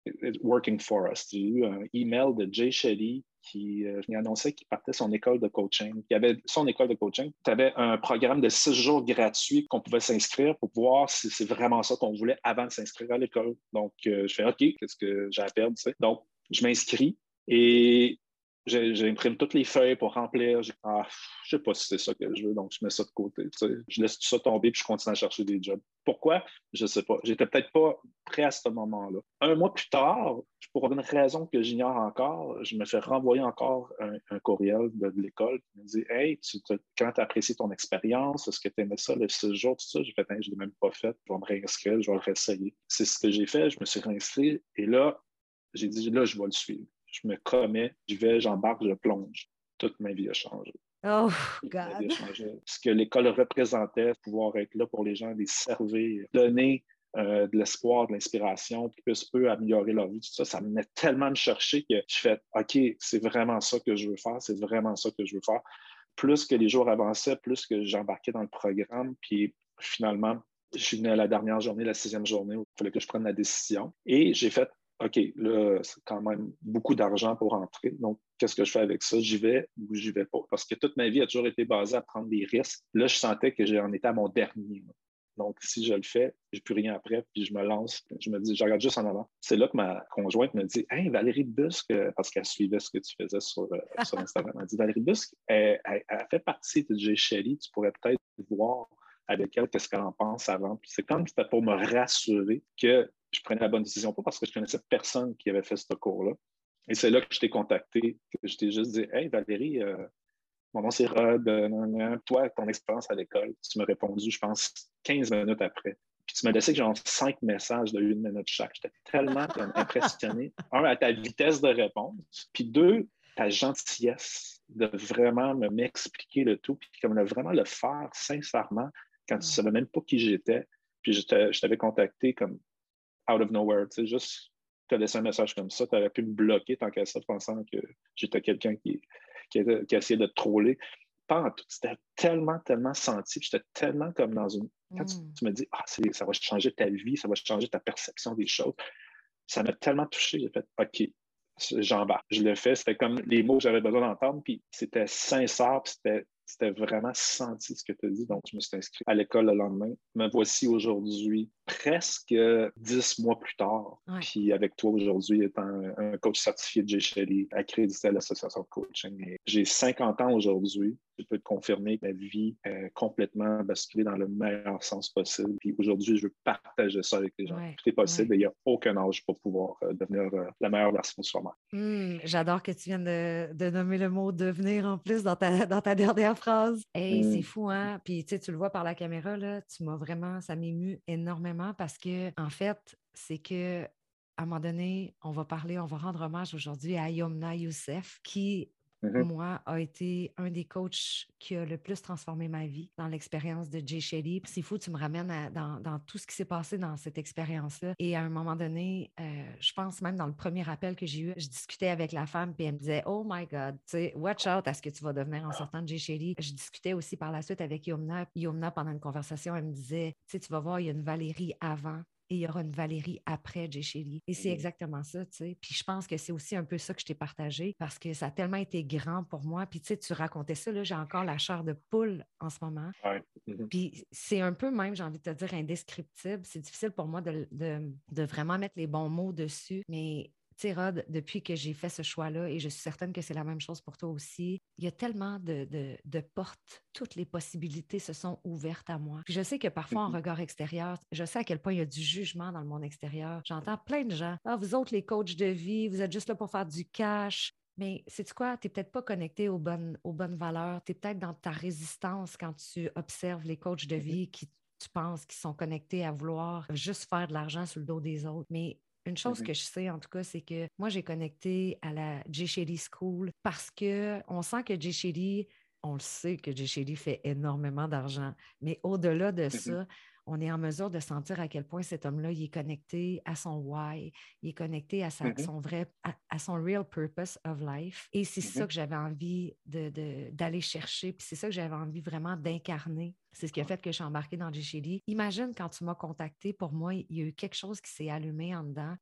est working for us. J'ai eu un email de Jay Shetty qui euh, annonçait qu'il partait son école de coaching. Il avait son école de coaching. Tu avais un programme de six jours gratuits qu'on pouvait s'inscrire pour voir si c'est vraiment ça qu'on voulait avant de s'inscrire à l'école. Donc, euh, je fais OK, qu'est-ce que j'ai à perdre? Donc, je m'inscris et j'imprime toutes les feuilles pour remplir. Je ah, je sais pas si c'est ça que je veux, donc je mets ça de côté. Je laisse tout ça tomber puis je continue à chercher des jobs. Pourquoi? Je sais pas. J'étais peut-être pas prêt à ce moment-là. Un mois plus tard, pour une raison que j'ignore encore, je me fais renvoyer encore un, courriel de, l'école qui me dit Hey, quand tu as apprécié ton expérience, est-ce que tu aimais ça le séjour, tout ça? J'ai fait, je l'ai même pas fait, je vais me réinscrire, je vais le réessayer. C'est ce que j'ai fait, je me suis réinscrit et là, j'ai dit, là, je vais le suivre je me commets, je vais, j'embarque, je plonge. Toute ma vie a changé. Oh, God. Ce que l'école représentait, pouvoir être là pour les gens, les servir, donner euh, de l'espoir, de l'inspiration, qu'ils puissent eux améliorer leur vie, tout ça, ça met tellement me chercher que je fais OK, c'est vraiment ça que je veux faire, c'est vraiment ça que je veux faire. Plus que les jours avançaient, plus que j'embarquais dans le programme, puis finalement, je suis venu à la dernière journée, la sixième journée, où il fallait que je prenne la décision. Et j'ai fait OK, là, c'est quand même beaucoup d'argent pour entrer. Donc, qu'est-ce que je fais avec ça? J'y vais ou j'y vais pas? Parce que toute ma vie a toujours été basée à prendre des risques. Là, je sentais que j'en étais à mon dernier. Donc, si je le fais, je n'ai plus rien après, puis je me lance, je me dis, je regarde juste en avant. C'est là que ma conjointe me dit Hey, Valérie Busque, parce qu'elle suivait ce que tu faisais sur, euh, Instagram, elle dit Valérie Busque, elle, fait partie de J. Shelley, tu pourrais peut-être voir avec elle qu'est-ce qu'elle en pense avant. c'est comme c'était pour me rassurer que je prenais la bonne décision, pas parce que je connaissais personne qui avait fait ce cours-là. Et c'est là que je t'ai contacté, que je t'ai juste dit Hey Valérie, euh, mon nom c'est Rod, euh, toi, ton expérience à l'école, tu m'as répondu, je pense, 15 minutes après. Puis tu m'as laissé genre cinq messages de une minute chaque. J'étais tellement impressionné. Un, à ta vitesse de réponse, puis deux, ta gentillesse de vraiment m'expliquer le tout, puis comme vraiment le faire sincèrement quand tu ne savais même pas qui j'étais. Puis je t'avais contacté comme out of nowhere, tu sais, juste te laisser un message comme ça, tu aurais pu me bloquer tant qu'à ça, pensant que j'étais quelqu'un qui, qui, qui, essayait de te troller. Pas en tout. C'était tellement, tellement senti. J'étais tellement comme dans une. Quand tu, mm. me dis, ah, ça va changer ta vie, ça va changer ta perception des choses, ça m'a tellement touché. J'ai fait, OK, j'embarque. Je le fais, c'était comme les mots que j'avais besoin d'entendre, puis c'était sincère, puis c'était c'était vraiment senti ce que tu as dit. Donc, je me suis inscrit à l'école le lendemain. Me voici aujourd'hui, presque dix mois plus tard. Puis avec toi aujourd'hui, étant un coach certifié de J. Shelley, accrédité à l'association de coaching. J'ai 50 ans aujourd'hui. Je peux te confirmer que ma vie est complètement basculée dans le meilleur sens possible. Puis aujourd'hui, je veux partager ça avec les gens. Tout est possible et il n'y a aucun âge pour pouvoir euh, devenir euh, la meilleure version de soi-même. Mmh, j'adore que tu viennes de, nommer le mot devenir en plus dans ta, dans ta dernière phrase. Hey, C'est mmh. fou, hein? Puis tu le vois par la caméra, là, tu m'as vraiment, ça m'émue énormément parce que, en fait, c'est que à un moment donné, on va parler, on va rendre hommage aujourd'hui à Yomna Youssef, qui Mmh moi, a été un des coachs qui a le plus transformé ma vie dans l'expérience de Jay Shetty. C'est fou, tu me ramènes dans, tout ce qui s'est passé dans cette expérience-là. Et à un moment donné, euh, je pense même dans le premier appel que j'ai eu, je discutais avec la femme, puis elle me disait Oh my God, tu sais, watch out à ce que tu vas devenir en sortant de Jay Shetty. Je discutais aussi par la suite avec Yomna. Yomna, pendant une conversation, elle me disait Tu sais, tu vas voir, il y a une Valérie avant et il y aura une Valérie après Jay Et c'est exactement ça, tu sais. Puis je pense que c'est aussi un peu ça que je t'ai partagé parce que ça a tellement été grand pour moi. Puis tu sais, tu racontais ça, là, j'ai encore la chair de poule en ce moment. Mmh Puis c'est un peu même, j'ai envie de te dire, indescriptible. C'est difficile pour moi de, de, vraiment mettre les bons mots dessus, mais tu sais, Rod, depuis que j'ai fait ce choix-là, et je suis certaine que c'est la même chose pour toi aussi, il y a tellement de, portes, toutes les possibilités se sont ouvertes à moi. Puis je sais que parfois, en mm-hmm. regard extérieur, je sais à quel point il y a du jugement dans le monde extérieur. J'entends plein de gens. Ah, vous autres, les coachs de vie, vous êtes juste là pour faire du cash. Mais c'est quoi? Tu n'es peut-être pas connecté aux bonnes, aux bonnes valeurs. Tu es peut-être dans ta résistance quand tu observes les coachs de mm-hmm. vie qui tu penses qu'ils sont connectés à vouloir juste faire de l'argent sur le dos des autres. Mais une chose que je sais, en tout cas, c'est que moi, j'ai connecté à la J. School parce qu'on sent que J. on le sait que J. fait énormément d'argent. Mais au-delà de ça, on est en mesure de sentir à quel point cet homme-là, il est connecté à son why, il est connecté à sa, son vrai, à, son real purpose of life. Et c'est ça que j'avais envie d'aller chercher, puis c'est ça que j'avais envie vraiment d'incarner. C'est ce qui a fait que je suis embarquée dans G Imagine quand tu m'as contacté, pour moi, il y a eu quelque chose qui s'est allumé en dedans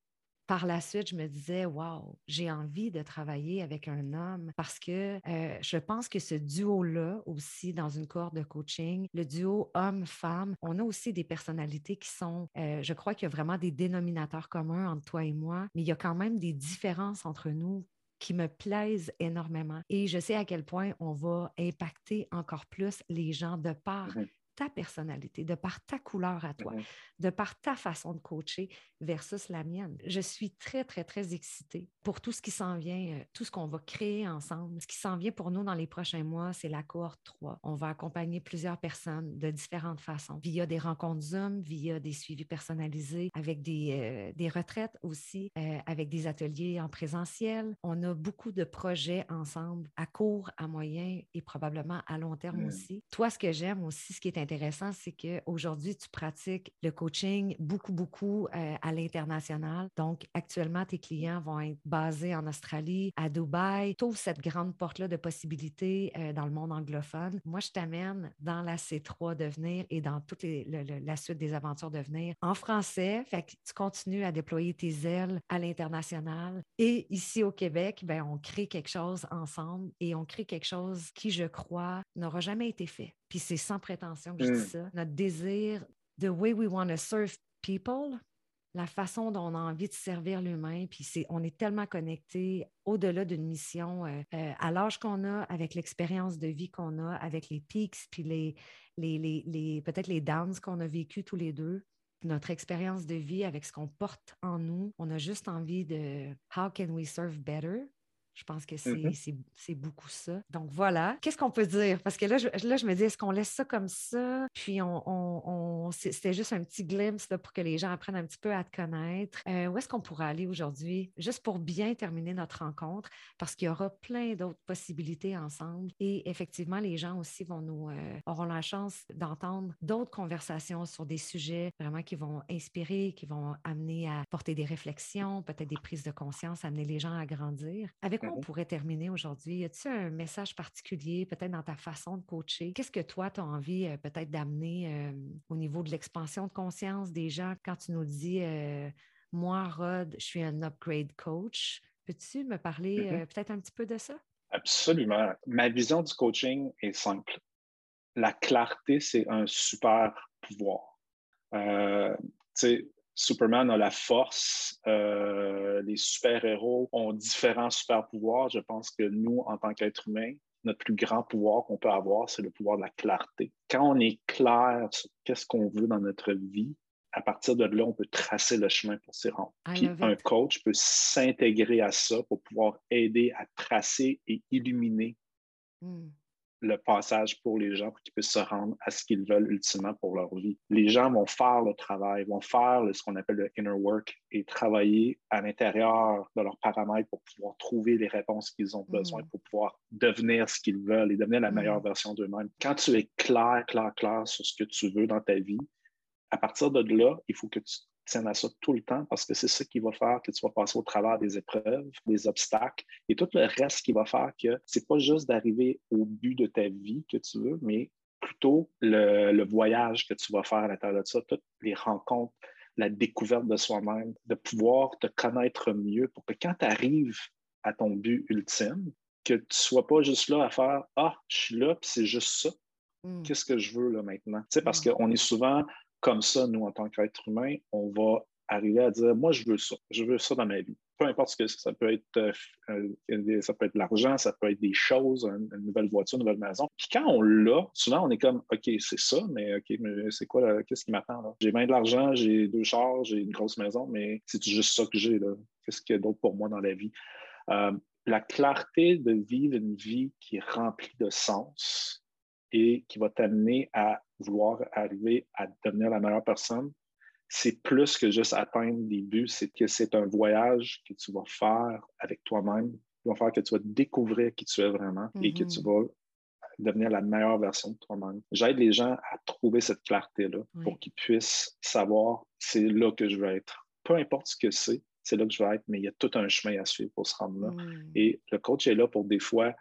par la suite, je me disais, waouh, j'ai envie de travailler avec un homme parce que euh, je pense que ce duo-là aussi dans une cohorte de coaching, le duo homme-femme, on a aussi des personnalités qui sont, euh, je crois qu'il y a vraiment des dénominateurs communs entre toi et moi, mais il y a quand même des différences entre nous qui me plaisent énormément. Et je sais à quel point on va impacter encore plus les gens de par mmh ta personnalité, de par ta couleur à toi, de par ta façon de coacher versus la mienne. Je suis très, très, très excitée pour tout ce qui s'en vient, euh, tout ce qu'on va créer ensemble. Ce qui s'en vient pour nous dans les prochains mois, c'est la cohorte 3. On va accompagner plusieurs personnes de différentes façons, via des rencontres Zoom, via des suivis personnalisés, avec des, euh, des retraites aussi, euh, avec des ateliers en présentiel. On a beaucoup de projets ensemble à court, à moyen et probablement à long terme aussi. Toi, ce que j'aime aussi, ce qui est intéressant, c'est qu'aujourd'hui, tu pratiques le coaching beaucoup, beaucoup euh, à l'international. Donc, actuellement, tes clients vont être basés en Australie, à Dubaï. Tu cette grande porte-là de possibilités euh, dans le monde anglophone. Moi, je t'amène dans la C3 de venir et dans toute la suite des aventures de venir en français. Fait que tu continues à déployer tes ailes à l'international. Et ici au Québec, ben, on crée quelque chose ensemble et on crée quelque chose qui, je crois, n'aura jamais été fait puis c'est sans prétention que je dis mmh. ça, notre désir, the way we want to serve people, la façon dont on a envie de servir l'humain, puis c'est, on est tellement connecté au-delà d'une mission, euh, euh, à l'âge qu'on a, avec l'expérience de vie qu'on a, avec les peaks, puis les, les, les, peut-être les downs qu'on a vécu tous les deux, notre expérience de vie avec ce qu'on porte en nous, on a juste envie de how can we serve better, je pense que mmh c'est beaucoup ça. Donc voilà. Qu'est-ce qu'on peut dire? Parce que là, je, là, je me dis, est-ce qu'on laisse ça comme ça? Puis on, on, c'était juste un petit glimpse pour que les gens apprennent un petit peu à te connaître. Euh, où est-ce qu'on pourrait aller aujourd'hui? Juste pour bien terminer notre rencontre, parce qu'il y aura plein d'autres possibilités ensemble. Et effectivement, les gens aussi vont nous euh, auront la chance d'entendre d'autres conversations sur des sujets vraiment qui vont inspirer, qui vont amener à porter des réflexions, peut-être des prises de conscience, amener les gens à grandir. Avec on pourrait terminer aujourd'hui? Y a-t-il un message particulier, peut-être dans ta façon de coacher? Qu'est-ce que toi, tu as envie euh, peut-être d'amener au niveau de l'expansion de conscience des gens? Quand tu nous dis, moi, Rod, je suis un upgrade coach? Peux-tu me parler peut-être un petit peu de ça? Absolument. Ma vision du coaching est simple. La clarté, c'est un super pouvoir. Euh, Superman a la force, euh, les super-héros ont différents super-pouvoirs. Je pense que nous, en tant qu'êtres humains, notre plus grand pouvoir qu'on peut avoir, c'est le pouvoir de la clarté. Quand on est clair sur qu'est-ce qu'on veut dans notre vie, à partir de là, on peut tracer le chemin pour s'y rendre. Puis un coach peut s'intégrer à ça pour pouvoir aider à tracer et illuminer mm le passage pour les gens pour qu'ils puissent se rendre à ce qu'ils veulent ultimement pour leur vie. Les gens vont faire le travail, vont faire ce qu'on appelle le inner work et travailler à l'intérieur de leurs paramètres pour pouvoir trouver les réponses qu'ils ont besoin mm. pour pouvoir devenir ce qu'ils veulent et devenir la mm. meilleure version d'eux-mêmes. Quand tu es clair, clair, clair sur ce que tu veux dans ta vie, à partir de là, il faut que tu tiens à ça tout le temps parce que c'est ça qui va faire que tu vas passer au travers des épreuves, des obstacles et tout le reste qui va faire que c'est pas juste d'arriver au but de ta vie que tu veux, mais plutôt le, voyage que tu vas faire à l'intérieur de ça, toutes les rencontres, la découverte de soi-même, de pouvoir te connaître mieux pour que quand tu arrives à ton but ultime, que tu ne sois pas juste là à faire Ah, je suis là, puis c'est juste ça. Hmm. Qu'est-ce que je veux là maintenant? Tu sais, parce hmm. qu'on est souvent comme ça, nous, en tant qu'être humain, on va arriver à dire Moi, je veux ça. Je veux ça dans ma vie. Peu importe ce que ça peut être, euh, euh, ça peut être l'argent, ça peut être des choses, une, nouvelle voiture, une nouvelle maison. Puis quand on l'a, souvent, on est comme OK, c'est ça, mais OK, mais c'est quoi, qu'est-ce qui m'attend là? J'ai bien de l'argent, j'ai deux chars, j'ai une grosse maison, mais c'est juste ça que j'ai là? Qu'est-ce qu'il y a d'autre pour moi dans la vie? Euh, la clarté de vivre une vie qui est remplie de sens et qui va t'amener à vouloir arriver à devenir la meilleure personne, c'est plus que juste atteindre des buts, c'est que c'est un voyage que tu vas faire avec toi-même, qui va faire que tu vas découvrir qui tu es vraiment et que tu mhm. vas devenir la meilleure version de toi-même. J'aide les gens à trouver cette clarté-là pour qu'ils puissent savoir c'est là que je veux être. Peu importe ce que c'est, c'est là que je veux être, mais il y a tout un chemin à suivre pour se rendre là. Et le coach est là pour des fois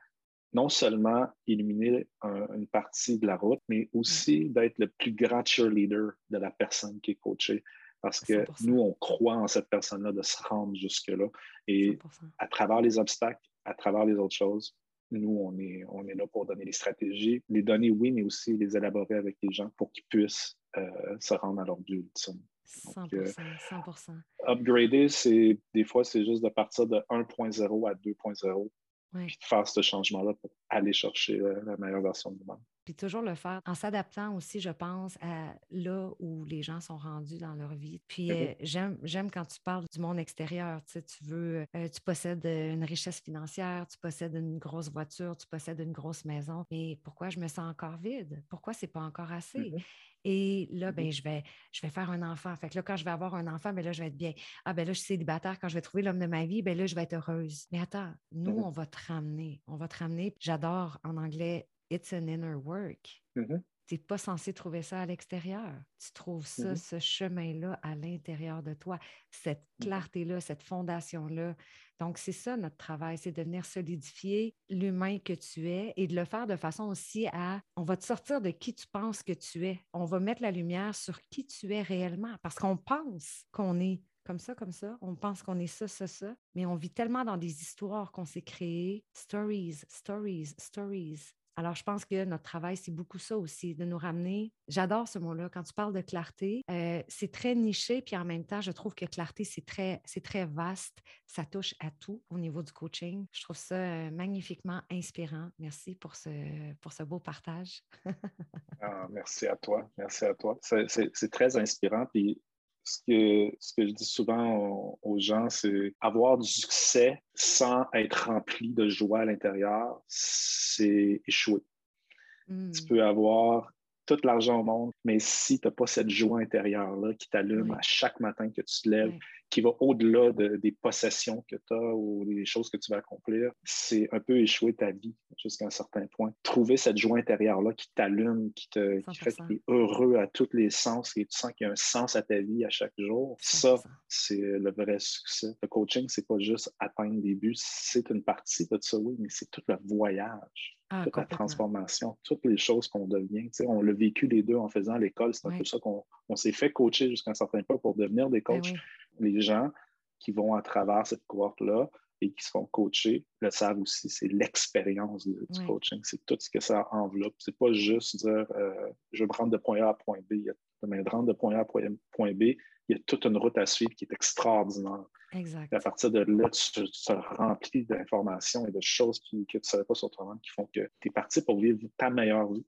non seulement illuminer une partie de la route, mais aussi d'être le plus grand cheerleader de la personne qui est coachée. Parce que nous, on croit en cette personne-là de se rendre jusque-là. Et à travers les obstacles, à travers les autres choses, nous, on est, on est là pour donner les stratégies, les donner, oui, mais aussi les élaborer avec les gens pour qu'ils puissent euh, se rendre à leur but ultime. 100%, 100%. Euh, upgrader, c'est des fois, c'est juste de partir de 1.0 à 2.0 puis de faire ce changement-là pour aller chercher la meilleure version de nous-mêmes. Puis toujours le faire en s'adaptant aussi, je pense, à là où les gens sont rendus dans leur vie. Puis mm-hmm. euh, j'aime, quand tu parles du monde extérieur. Tu, sais, tu veux, euh, tu possèdes une richesse financière, tu possèdes une grosse voiture, tu possèdes une grosse maison. Mais pourquoi je me sens encore vide? Pourquoi c'est pas encore assez? Mm-hmm. Et là, ben, je, vais, je vais faire un enfant. Fait que là, quand je vais avoir un enfant, ben là, je vais être bien. Ah, ben là, je suis célibataire. Quand je vais trouver l'homme de ma vie, ben là, je vais être heureuse. Mais attends, nous, on va te ramener. On va te ramener. J'adore en anglais, it's an inner work. Mmh tu n'es pas censé trouver ça à l'extérieur. Tu trouves ça, mmh ce chemin-là à l'intérieur de toi, cette clarté-là, cette fondation-là. Donc, c'est ça notre travail, c'est de venir solidifier l'humain que tu es et de le faire de façon aussi à, on va te sortir de qui tu penses que tu es. On va mettre la lumière sur qui tu es réellement parce qu'on pense qu'on est comme ça, comme ça. On pense qu'on est ça, ça, ça, mais on vit tellement dans des histoires qu'on s'est créées. Stories, stories, stories. Alors, je pense que notre travail, c'est beaucoup ça aussi, de nous ramener. J'adore ce mot-là. Quand tu parles de clarté, euh, c'est très niché, puis en même temps, je trouve que clarté, c'est très, très vaste. Ça touche à tout au niveau du coaching. Je trouve ça euh, magnifiquement inspirant. Merci pour ce, pour ce beau partage. Ah, merci à toi. Merci à toi. C'est très inspirant. Ce que, ce que je dis souvent aux, gens, c'est avoir du succès sans être rempli de joie à l'intérieur, c'est échouer. Tu hmm. peux avoir tout l'argent au monde, mais si tu n'as pas cette joie intérieure-là qui t'allume à chaque matin que tu te lèves, qui va au-delà des possessions que tu as ou des choses que tu vas accomplir, c'est un peu échouer ta vie jusqu'à un certain point. Trouver cette joie intérieure-là qui t'allume, qui, te, fait que tu es heureux à tous les sens et tu sens qu'il y a un sens à ta vie à chaque jour, ça, c'est le vrai succès. Le coaching, c'est pas juste atteindre des buts, c'est une partie de ça, oui, mais c'est tout le voyage. Ah, toute la transformation, toutes les choses qu'on devient. on l'a vécu les deux en faisant l'école. C'est un peu ça qu'on s'est fait coacher jusqu'à un certain point pour devenir des ben coachs. Les gens qui vont à travers cette cohorte-là, et qui se font coacher le savent aussi, c'est l'expérience du coaching. C'est tout ce que ça enveloppe. C'est pas juste dire euh, je vais me rendre de point A à point B. Il y a, de rendre de point A à point B, il y a toute une route à suivre qui est extraordinaire. Exact. à partir de là, tu, te remplis d'informations et de choses que tu ne savais pas sur toi-même qui font que tu es parti pour vivre ta meilleure vie.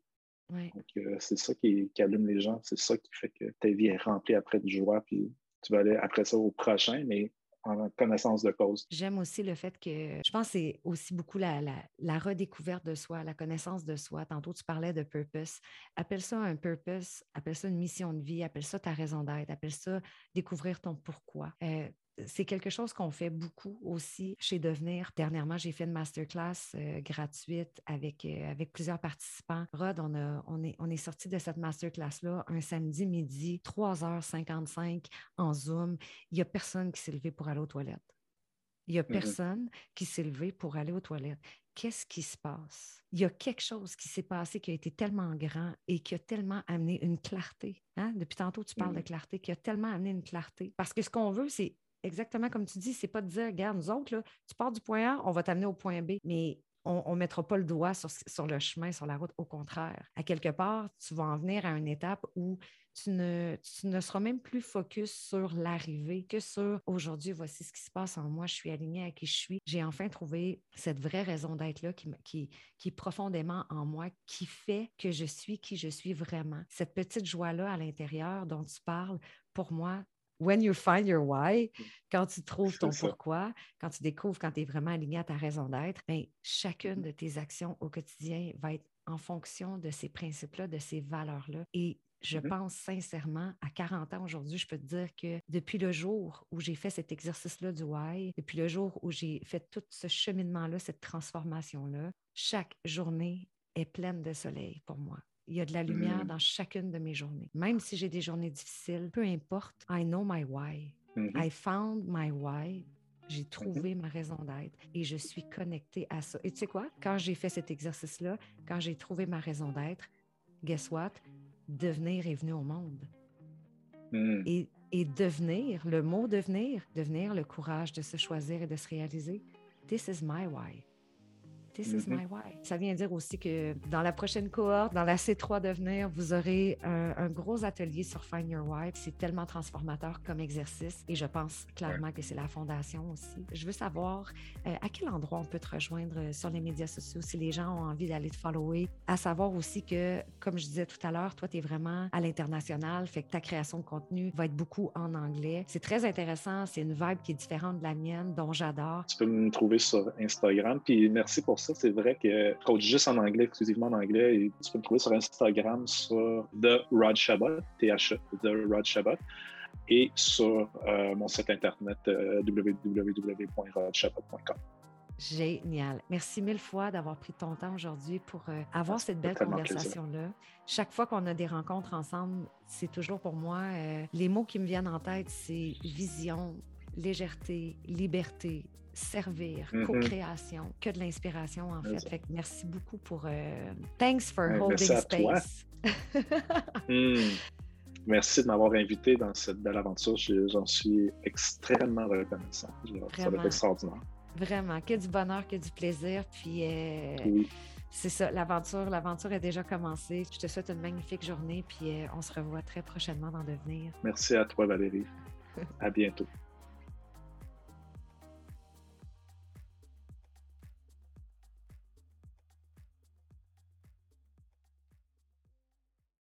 Donc, euh, c'est ça qui, allume les gens, c'est ça qui fait que ta vie est remplie après de joie, puis tu vas aller après ça au prochain, mais en connaissance de cause. J'aime aussi le fait que je pense que c'est aussi beaucoup la, redécouverte de soi, la connaissance de soi. Tantôt, tu parlais de purpose. Appelle ça un purpose, appelle ça une mission de vie, appelle ça ta raison d'être, appelle ça découvrir ton pourquoi. Euh, c'est quelque chose qu'on fait beaucoup aussi chez Devenir. Dernièrement, j'ai fait une masterclass euh, gratuite avec, euh, avec plusieurs participants. Rod, on, on est, on est sorti de cette masterclass-là un samedi midi, 3h55 en Zoom. Il n'y a personne qui s'est levé pour aller aux toilettes. Il n'y a personne qui s'est levé pour aller aux toilettes. Qu'est-ce qui se passe? Il y a quelque chose qui s'est passé qui a été tellement grand et qui a tellement amené une clarté. Hein? Depuis tantôt, tu parles de mm-hmm. clarté, qui a tellement amené une clarté. Parce que ce qu'on veut, c'est exactement comme tu dis, c'est pas de dire, regarde, nous autres, là, tu pars du point A, on va t'amener au point B. Mais on ne mettra pas le doigt sur, sur, le chemin, sur la route. Au contraire, à quelque part, tu vas en venir à une étape où tu ne, tu ne seras même plus focus sur l'arrivée que sur aujourd'hui, voici ce qui se passe en moi, je suis alignée à qui je suis. J'ai enfin trouvé cette vraie raison d'être là qui, qui, qui est profondément en moi, qui fait que je suis qui je suis vraiment. Cette petite joie-là à l'intérieur dont tu parles, pour moi, when you find your why, quand tu trouves ton pourquoi, quand tu découvres quand tu es vraiment aligné à ta raison d'être, ben, chacune de tes actions au quotidien va être en fonction de ces principes-là, de ces valeurs-là. Et je mmh pense sincèrement, à 40 ans aujourd'hui, je peux te dire que depuis le jour où j'ai fait cet exercice-là du why, depuis le jour où j'ai fait tout ce cheminement-là, cette transformation-là, chaque journée est pleine de soleil pour moi. Il y a de la lumière mm. dans chacune de mes journées. Même si j'ai des journées difficiles, peu importe, I know my why. Mm-hmm. I found my why. J'ai mm-hmm. trouvé ma raison d'être et je suis connectée à ça. Et tu sais quoi? Quand j'ai fait cet exercice-là, quand j'ai trouvé ma raison d'être, guess what? Devenir est venu au monde. Mm. Et, et devenir, le mot devenir, devenir le courage de se choisir et de se réaliser. This is my why. This is mm-hmm. my why. Ça vient dire aussi que dans la prochaine cohorte, dans la C3 Devenir, vous aurez un, gros atelier sur Find Your Why. C'est tellement transformateur comme exercice et je pense clairement que c'est la fondation aussi. Je veux savoir euh, à quel endroit on peut te rejoindre euh, sur les médias sociaux si les gens ont envie d'aller te follower? À savoir aussi que, comme je disais tout à l'heure, toi, tu es vraiment à l'international, fait que ta création de contenu va être beaucoup en anglais. C'est très intéressant. C'est une vibe qui est différente de la mienne, dont j'adore. Tu peux me trouver sur Instagram. Puis merci pour ça, c'est vrai que coach juste en anglais, exclusivement en anglais, et tu peux me trouver sur Instagram sur The Rod Shabbat, T-H-E, The Rod Shabbat, et sur euh, mon site internet euh, www.rodshabbat.com. Génial. Merci mille fois d'avoir pris ton temps aujourd'hui pour euh, avoir cette belle conversation-là. Chaque fois qu'on a des rencontres ensemble, c'est toujours pour moi, les mots qui me viennent en tête, c'est vision, légèreté, liberté, servir, mm-hmm. co-création, que de l'inspiration en fait. fait merci beaucoup pour euh, thanks for holding space. Hmm. Merci de m'avoir invité dans cette belle aventure. J'en suis extrêmement reconnaissant. Ça va être extraordinaire. Vraiment, que du bonheur, que du plaisir. Puis euh, c'est ça, l'aventure, l'aventure est déjà commencée. Je te souhaite une magnifique journée, puis euh, on se revoit très prochainement dans Devenir. Merci à toi, Valérie. à bientôt.